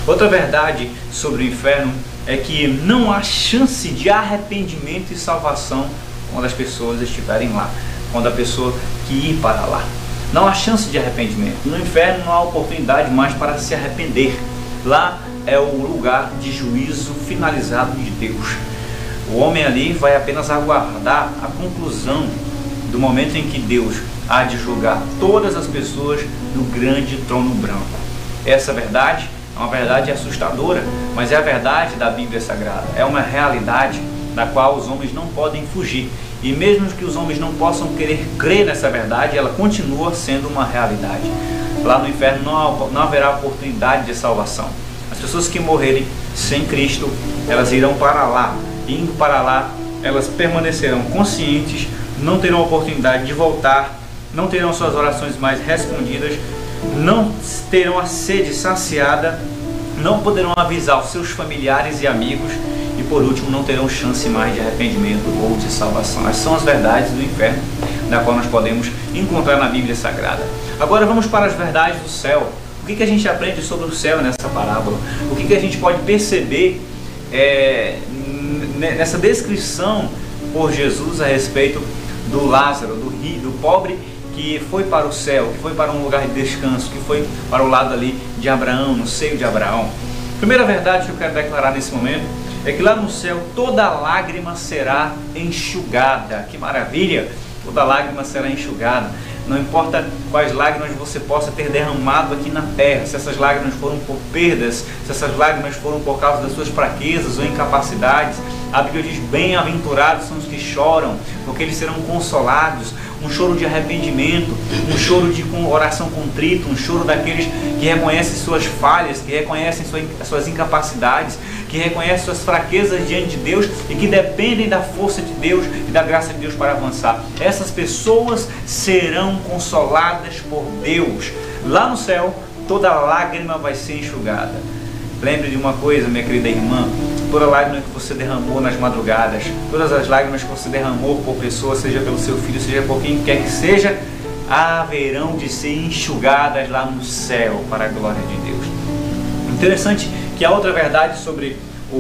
Outra verdade sobre o inferno é que não há chance de arrependimento e salvação quando as pessoas estiverem lá, quando a pessoa que ir para lá. Não há chance de arrependimento. No inferno não há oportunidade mais para se arrepender. Lá é o lugar de juízo finalizado de Deus. O homem ali vai apenas aguardar a conclusão do momento em que Deus há de julgar todas as pessoas no grande trono branco. Essa verdade é uma verdade assustadora, mas é a verdade da Bíblia Sagrada. É uma realidade da qual os homens não podem fugir. E mesmo que os homens não possam querer crer nessa verdade, ela continua sendo uma realidade. Lá no inferno não, não haverá oportunidade de salvação. As pessoas que morrerem sem Cristo, elas irão para lá. Indo para lá, elas permanecerão conscientes, não terão oportunidade de voltar, não terão suas orações mais respondidas, não terão a sede saciada, não poderão avisar os seus familiares e amigos e por último não terão chance mais de arrependimento ou de salvação. Essas são as verdades do inferno, da qual nós podemos encontrar na Bíblia Sagrada. Agora vamos para as verdades do céu. O que, que a gente aprende sobre o céu nessa parábola? O que, que a gente pode perceber é, nessa descrição por Jesus a respeito do Lázaro, do, rio, do pobre que foi para o céu, que foi para um lugar de descanso, que foi para o lado ali de Abraão, no seio de Abraão. Primeira verdade que eu quero declarar nesse momento é que lá no céu toda lágrima será enxugada. Que maravilha! Toda lágrima será enxugada. Não importa quais lágrimas você possa ter derramado aqui na terra, se essas lágrimas foram por perdas, se essas lágrimas foram por causa das suas fraquezas ou incapacidades, a Bíblia diz: Bem-aventurados são os que choram, porque eles serão consolados um choro de arrependimento, um choro de oração contrita, um choro daqueles que reconhecem suas falhas, que reconhecem suas incapacidades, que reconhecem suas fraquezas diante de Deus e que dependem da força de Deus e da graça de Deus para avançar. Essas pessoas serão consoladas por Deus. Lá no céu, toda lágrima vai ser enxugada. Lembre de uma coisa, minha querida irmã, toda lágrima que você derramou nas madrugadas, todas as lágrimas que você derramou por pessoa, seja pelo seu filho, seja por quem quer que seja, haverão de ser enxugadas lá no céu para a glória de Deus. Interessante que a outra verdade sobre o,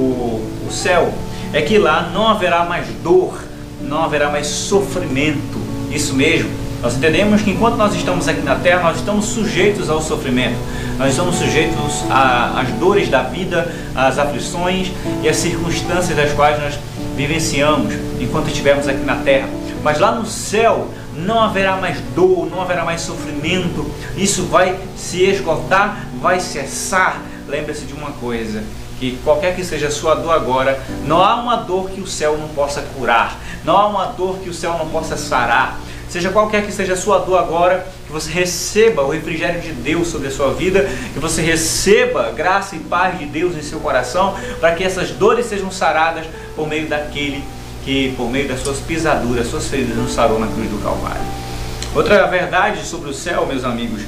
o céu é que lá não haverá mais dor, não haverá mais sofrimento. Isso mesmo, nós entendemos que enquanto nós estamos aqui na terra, nós estamos sujeitos ao sofrimento, nós estamos sujeitos às dores da vida, às aflições e às circunstâncias das quais nós vivenciamos enquanto estivermos aqui na terra. Mas lá no céu não haverá mais dor, não haverá mais sofrimento, isso vai se esgotar, vai cessar. Lembre-se de uma coisa: que qualquer que seja a sua dor agora, não há uma dor que o céu não possa curar, não há uma dor que o céu não possa sarar seja qualquer que seja a sua dor agora, que você receba o refrigério de Deus sobre a sua vida, que você receba graça e paz de Deus em seu coração, para que essas dores sejam saradas por meio daquele que, por meio das suas pisaduras, suas feridas, nos sarou na cruz do Calvário. Outra verdade sobre o céu, meus amigos,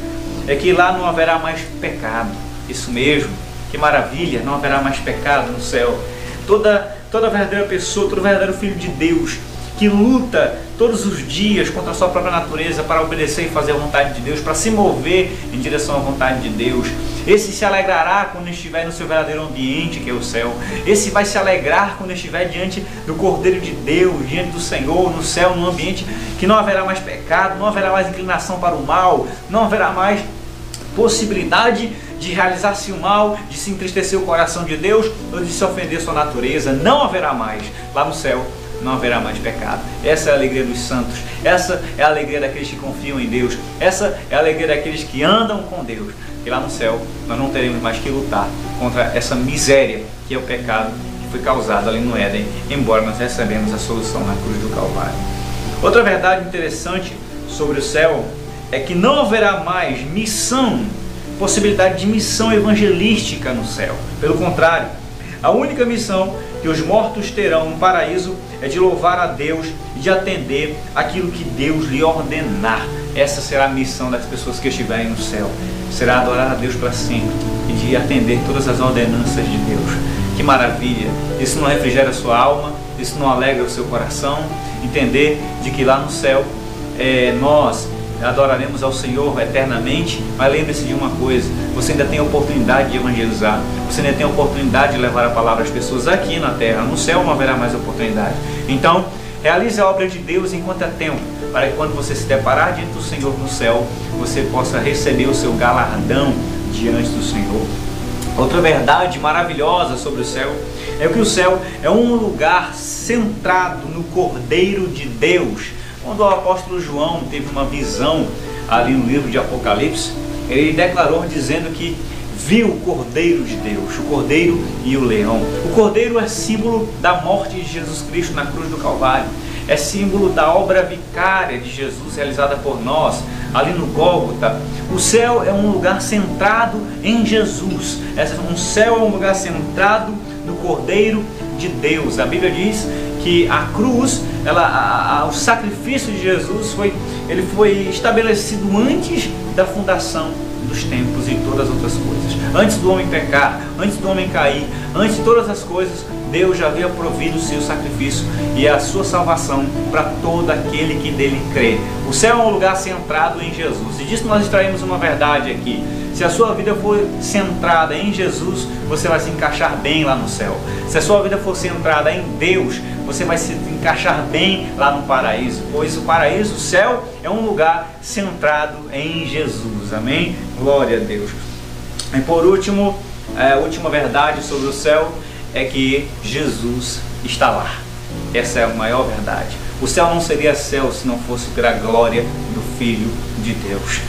é que lá não haverá mais pecado. Isso mesmo, que maravilha, não haverá mais pecado no céu. Toda, toda verdadeira pessoa, todo verdadeiro filho de Deus que luta todos os dias contra a sua própria natureza para obedecer e fazer a vontade de Deus, para se mover em direção à vontade de Deus. Esse se alegrará quando estiver no seu verdadeiro ambiente, que é o céu. Esse vai se alegrar quando estiver diante do Cordeiro de Deus, diante do Senhor, no céu, num ambiente que não haverá mais pecado, não haverá mais inclinação para o mal, não haverá mais possibilidade de realizar-se o mal, de se entristecer o coração de Deus ou de se ofender sua natureza. Não haverá mais lá no céu não haverá mais pecado. Essa é a alegria dos santos. Essa é a alegria daqueles que confiam em Deus. Essa é a alegria daqueles que andam com Deus. E lá no céu nós não teremos mais que lutar contra essa miséria que é o pecado que foi causado ali no Éden, embora nós recebemos a solução na cruz do Calvário. Outra verdade interessante sobre o céu é que não haverá mais missão, possibilidade de missão evangelística no céu. Pelo contrário, a única missão que os mortos terão no paraíso é de louvar a Deus e de atender aquilo que Deus lhe ordenar. Essa será a missão das pessoas que estiverem no céu. Será adorar a Deus para sempre e de atender todas as ordenanças de Deus. Que maravilha! Isso não refrigera a sua alma, isso não alegra o seu coração. Entender de que lá no céu é, nós adoraremos ao Senhor eternamente, mas lembre-se de uma coisa: você ainda tem a oportunidade de evangelizar, você ainda tem a oportunidade de levar a palavra às pessoas aqui na terra, no céu não haverá mais oportunidade. Então, realize a obra de Deus enquanto é tempo, para que quando você se deparar diante do Senhor no céu, você possa receber o seu galardão diante do Senhor. Outra verdade maravilhosa sobre o céu é que o céu é um lugar centrado no Cordeiro de Deus quando o apóstolo João teve uma visão ali no livro de Apocalipse, ele declarou dizendo que viu o Cordeiro de Deus, o Cordeiro e o leão. O Cordeiro é símbolo da morte de Jesus Cristo na cruz do Calvário. É símbolo da obra vicária de Jesus realizada por nós ali no Gólgota. O céu é um lugar centrado em Jesus. Um céu é um lugar centrado no Cordeiro de Deus. A Bíblia diz que a cruz, ela, a, a, o sacrifício de Jesus foi, ele foi estabelecido antes da fundação dos tempos e todas as outras coisas. Antes do homem pecar, antes do homem cair, antes de todas as coisas, Deus já havia provido o seu sacrifício e a sua salvação para todo aquele que dele crê. O céu é um lugar centrado em Jesus. E disso nós extraímos uma verdade aqui. Se a sua vida for centrada em Jesus, você vai se encaixar bem lá no céu. Se a sua vida for centrada em Deus, você vai se encaixar bem lá no paraíso, pois o paraíso, o céu, é um lugar centrado em Jesus. Amém? Glória a Deus. E por último, a última verdade sobre o céu é que Jesus está lá. Essa é a maior verdade. O céu não seria céu se não fosse pela glória do Filho de Deus.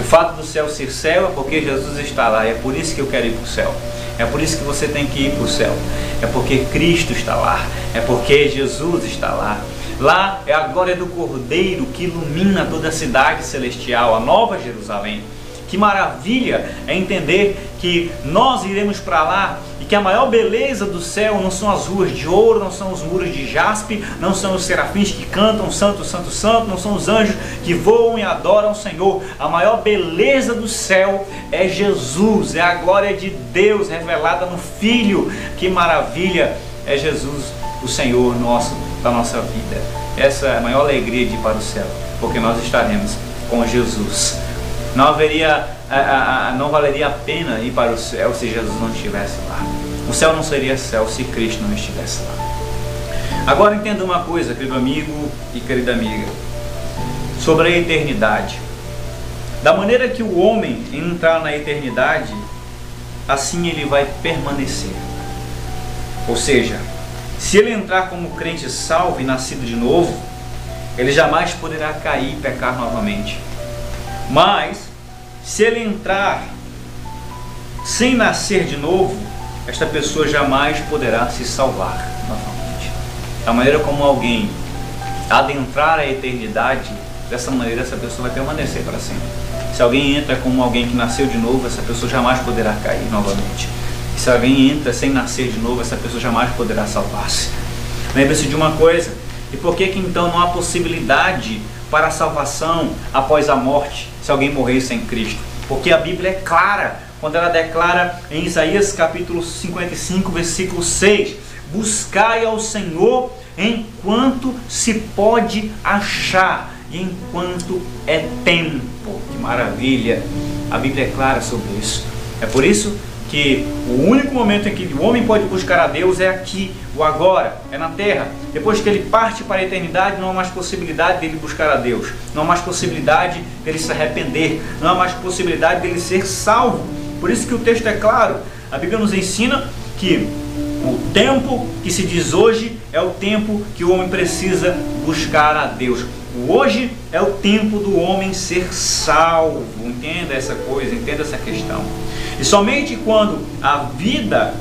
O fato do céu ser céu é porque Jesus está lá. É por isso que eu quero ir para o céu. É por isso que você tem que ir para o céu. É porque Cristo está lá. É porque Jesus está lá. Lá é a glória do Cordeiro que ilumina toda a cidade celestial, a nova Jerusalém. Que maravilha é entender que nós iremos para lá que a maior beleza do céu não são as ruas de ouro, não são os muros de jaspe, não são os serafins que cantam santo, santo, santo, não são os anjos que voam e adoram o Senhor. A maior beleza do céu é Jesus, é a glória de Deus revelada no Filho. Que maravilha é Jesus, o Senhor nosso, da nossa vida. Essa é a maior alegria de ir para o céu, porque nós estaremos com Jesus. Não haveria, não valeria a pena ir para o céu se Jesus não estivesse lá. O céu não seria céu se Cristo não estivesse lá. Agora entenda uma coisa, querido amigo e querida amiga, sobre a eternidade. Da maneira que o homem entrar na eternidade, assim ele vai permanecer. Ou seja, se ele entrar como crente salvo e nascido de novo, ele jamais poderá cair e pecar novamente. Mas, se ele entrar sem nascer de novo, esta pessoa jamais poderá se salvar novamente. Da maneira como alguém adentrar a eternidade, dessa maneira essa pessoa vai permanecer para sempre. Se alguém entra como alguém que nasceu de novo, essa pessoa jamais poderá cair novamente. E se alguém entra sem nascer de novo, essa pessoa jamais poderá salvar-se. Lembre-se de uma coisa, e por que que então não há possibilidade para a salvação após a morte, se alguém morrer sem Cristo. Porque a Bíblia é clara quando ela declara em Isaías capítulo 55, versículo 6: Buscai ao Senhor enquanto se pode achar, e enquanto é tempo. Que maravilha! A Bíblia é clara sobre isso. É por isso que o único momento em que o homem pode buscar a Deus é aqui, o agora, é na terra. Depois que ele parte para a eternidade, não há mais possibilidade dele buscar a Deus, não há mais possibilidade dele se arrepender, não há mais possibilidade dele ser salvo. Por isso que o texto é claro. A Bíblia nos ensina que o tempo que se diz hoje é o tempo que o homem precisa buscar a Deus. O hoje é o tempo do homem ser salvo. Entenda essa coisa, entenda essa questão. E somente quando a vida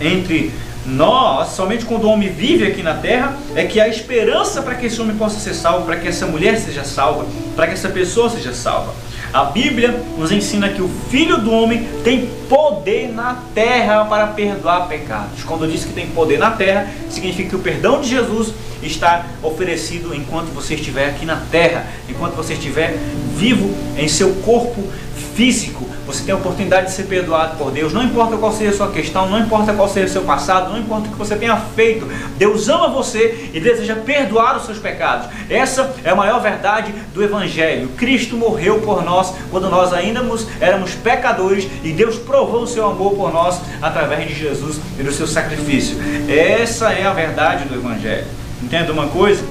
entre nós, somente quando o homem vive aqui na terra, é que há esperança para que esse homem possa ser salvo, para que essa mulher seja salva, para que essa pessoa seja salva. A Bíblia nos ensina que o Filho do Homem tem poder na terra para perdoar pecados. Quando diz que tem poder na terra, significa que o perdão de Jesus está oferecido enquanto você estiver aqui na terra, enquanto você estiver vivo em seu corpo físico, você tem a oportunidade de ser perdoado por Deus. Não importa qual seja a sua questão, não importa qual seja o seu passado, não importa o que você tenha feito. Deus ama você e deseja perdoar os seus pecados. Essa é a maior verdade do Evangelho. Cristo morreu por nós quando nós ainda éramos pecadores e Deus provou o seu amor por nós através de Jesus e do seu sacrifício. Essa é a verdade do Evangelho. Entenda uma coisa?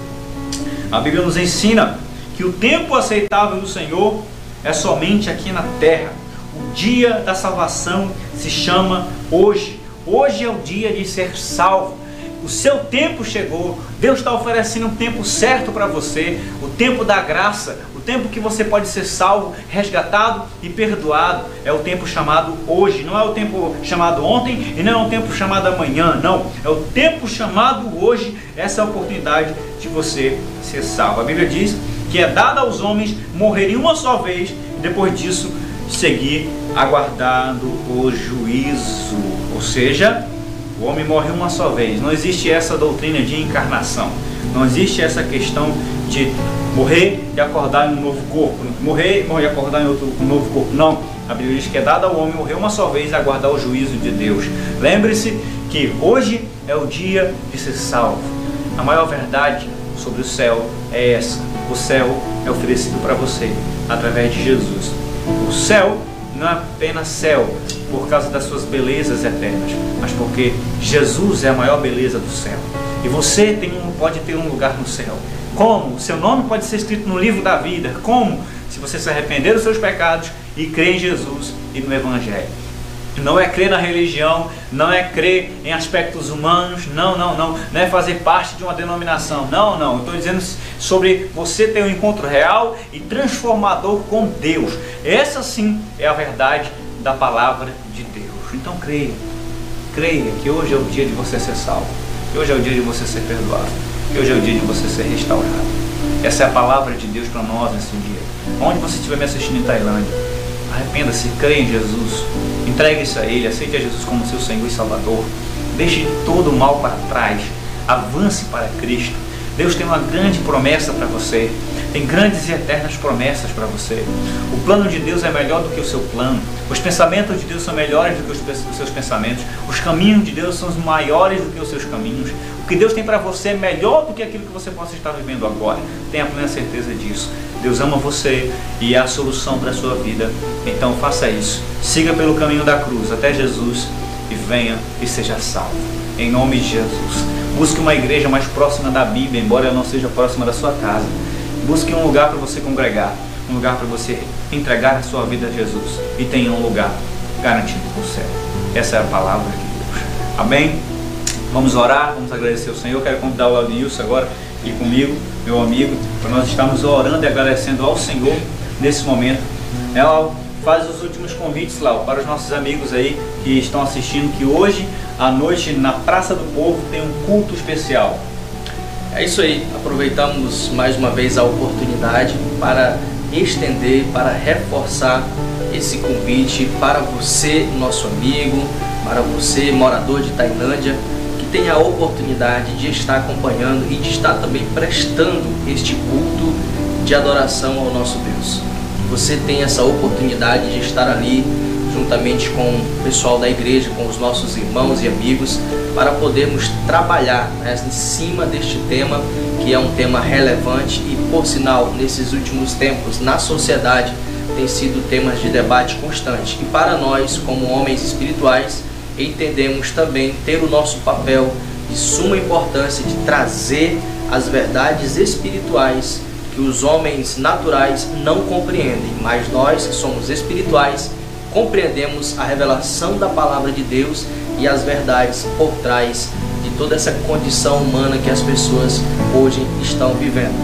A Bíblia nos ensina que o tempo aceitável do Senhor é somente aqui na terra. O dia da salvação se chama hoje. Hoje é o dia de ser salvo. o seu tempo chegou. Deus está oferecendo um tempo certo para você, o tempo da graça, o tempo que você pode ser salvo, resgatado e perdoado. É o tempo chamado hoje, não é o tempo chamado ontem e não é o tempo chamado amanhã, não. É o tempo chamado hoje, essa é a oportunidade de você ser salvo. A Bíblia diz que é dada aos homens morrerem uma só vez e depois disso seguir aguardando o juízo. Ou seja, o homem morre uma só vez. Não existe essa doutrina de encarnação. Não existe essa questão de morrer e acordar em um novo corpo. Morrer, morrer e acordar em outro um novo corpo. Não. A Bíblia diz que é dado ao homem morrer uma só vez e aguardar o juízo de Deus. Lembre-se que hoje é o dia de ser salvo. A maior verdade sobre o céu é essa. O céu é oferecido para você através de Jesus. O céu não é apenas céu por causa das suas belezas eternas, mas porque Jesus é a maior beleza do céu. E você tem um, pode ter um lugar no céu. Como? Seu nome pode ser escrito no livro da vida. Como? Se você se arrepender dos seus pecados e crer em Jesus e no Evangelho. Não é crer na religião, não é crer em aspectos humanos, não, não, não. Não é fazer parte de uma denominação, não, não. Estou dizendo sobre você ter um encontro real e transformador com Deus. Essa sim é a verdade da palavra de Deus. Então creia, creia que hoje é o dia de você ser salvo, que hoje é o dia de você ser perdoado, que hoje é o dia de você ser restaurado. Essa é a palavra de Deus para nós nesse dia. Onde você estiver me assistindo em Tailândia, arrependa-se, creia em Jesus, entregue-se a Ele, aceite a Jesus como seu Senhor e Salvador. Deixe todo o mal para trás, avance para Cristo. Deus tem uma grande promessa para você, tem grandes e eternas promessas para você. O plano de Deus é melhor do que o seu plano. Os pensamentos de Deus são melhores do que os seus pensamentos. Os caminhos de Deus são maiores do que os seus caminhos. O que Deus tem para você é melhor do que aquilo que você possa estar vivendo agora. Tenha plena certeza disso. Deus ama você e é a solução para a sua vida. Então faça isso. Siga pelo caminho da cruz até Jesus e venha e seja salvo. Em nome de Jesus. Busque uma igreja mais próxima da Bíblia, embora ela não seja próxima da sua casa. Busque um lugar para você congregar, um lugar para você entregar a sua vida a Jesus e tenha um lugar garantido no céu. Essa é a palavra de Deus. Amém? Vamos orar, vamos agradecer ao Senhor. Quero convidar o Laudilson agora aqui comigo, meu amigo, para nós estarmos orando e agradecendo ao Senhor nesse momento. É, Lau, faz os últimos convites, Lau, para os nossos amigos aí que estão assistindo, que hoje à noite na Praça do Povo tem um culto especial. É isso aí, aproveitamos mais uma vez a oportunidade para estender, para reforçar esse convite para você, nosso amigo, para você, morador de Tailândia, que tem a oportunidade de estar acompanhando e de estar também prestando este culto de adoração ao nosso Deus. Você tem essa oportunidade de estar ali juntamente com o pessoal da igreja, com os nossos irmãos e amigos, para podermos trabalhar né, em cima deste tema, que é um tema relevante e, por sinal, nesses últimos tempos, na sociedade, tem sido temas de debate constante. E para nós, como homens espirituais, entendemos também ter o nosso papel de suma importância de trazer as verdades espirituais que os homens naturais não compreendem, mas nós que somos espirituais compreendemos a revelação da palavra de Deus e as verdades por trás de toda essa condição humana que as pessoas hoje estão vivendo.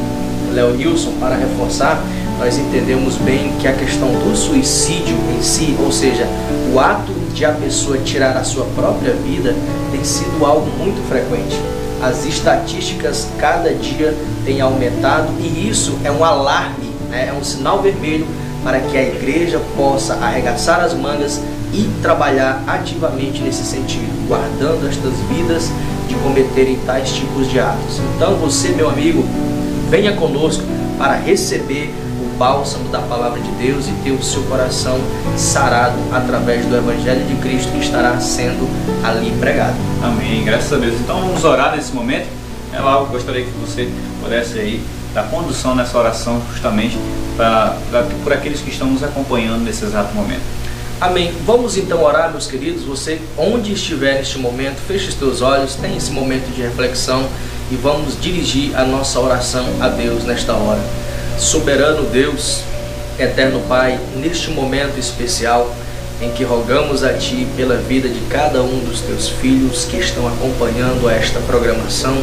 Léo Nilson, para reforçar, nós entendemos bem que a questão do suicídio em si, ou seja, o ato de a pessoa tirar a sua própria vida, tem sido algo muito frequente. As estatísticas cada dia têm aumentado e isso é um alarme, né? é um sinal vermelho para que a igreja possa arregaçar as mangas e trabalhar ativamente nesse sentido, guardando estas vidas de cometerem tais tipos de atos. Então você, meu amigo, venha conosco para receber o bálsamo da palavra de Deus e ter o seu coração sarado através do Evangelho de Cristo que estará sendo ali pregado. Amém, graças a Deus. Então vamos orar nesse momento. É lá, eu gostaria que você pudesse aí dar condução nessa oração justamente pra, por aqueles que estão nos acompanhando nesse exato momento. Amém. Vamos então orar, meus queridos. Você, onde estiver neste momento, feche os teus olhos, tenha esse momento de reflexão e vamos dirigir a nossa oração a Deus nesta hora. Soberano Deus, eterno Pai, neste momento especial, em que rogamos a Ti pela vida de cada um dos Teus filhos que estão acompanhando esta programação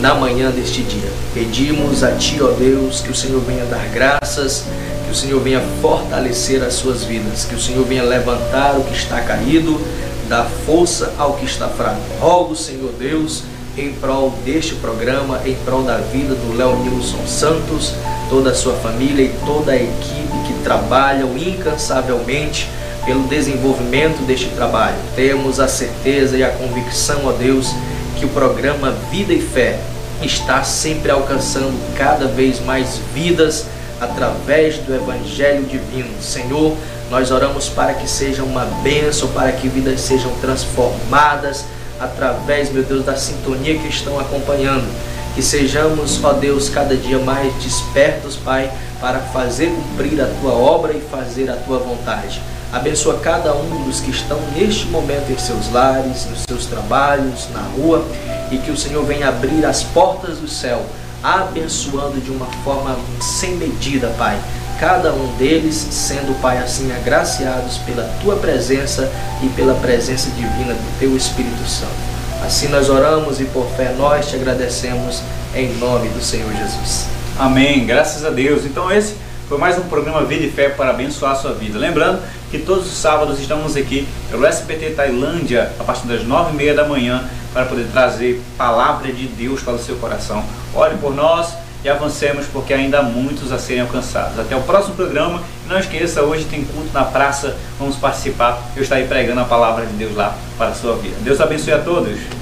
na manhã deste dia. Pedimos a Ti, ó Deus, que o Senhor venha dar graças, que o Senhor venha fortalecer as suas vidas, que o Senhor venha levantar o que está caído, dar força ao que está fraco. Rogo, Senhor Deus, em prol deste programa, em prol da vida do Léo Nilson Santos, toda a sua família e toda a equipe que trabalham incansavelmente pelo desenvolvimento deste trabalho. Temos a certeza e a convicção, ó Deus, que o programa Vida e Fé está sempre alcançando cada vez mais vidas através do Evangelho Divino. Senhor, nós oramos para que seja uma bênção, para que vidas sejam transformadas através, meu Deus, da sintonia que estão acompanhando. Que sejamos, ó Deus, cada dia mais despertos, Pai, para fazer cumprir a tua obra e fazer a tua vontade. Abençoa cada um dos que estão neste momento em seus lares, nos seus trabalhos, na rua, e que o Senhor venha abrir as portas do céu, abençoando de uma forma sem medida, Pai. Cada um deles sendo, Pai, assim agraciados pela tua presença e pela presença divina do teu Espírito Santo. Assim nós oramos e por fé nós te agradecemos em nome do Senhor Jesus. Amém. Graças a Deus. Então esse foi mais um programa Vida e Fé para abençoar a sua vida. Lembrando que todos os sábados estamos aqui pelo SPT Tailândia a partir das nove e meia da manhã para poder trazer palavra de Deus para o seu coração. Ore por nós e avancemos porque ainda há muitos a serem alcançados. Até o próximo programa. Não esqueça, hoje tem culto na praça. Vamos participar. Eu estarei pregando a palavra de Deus lá para a sua vida. Deus abençoe a todos.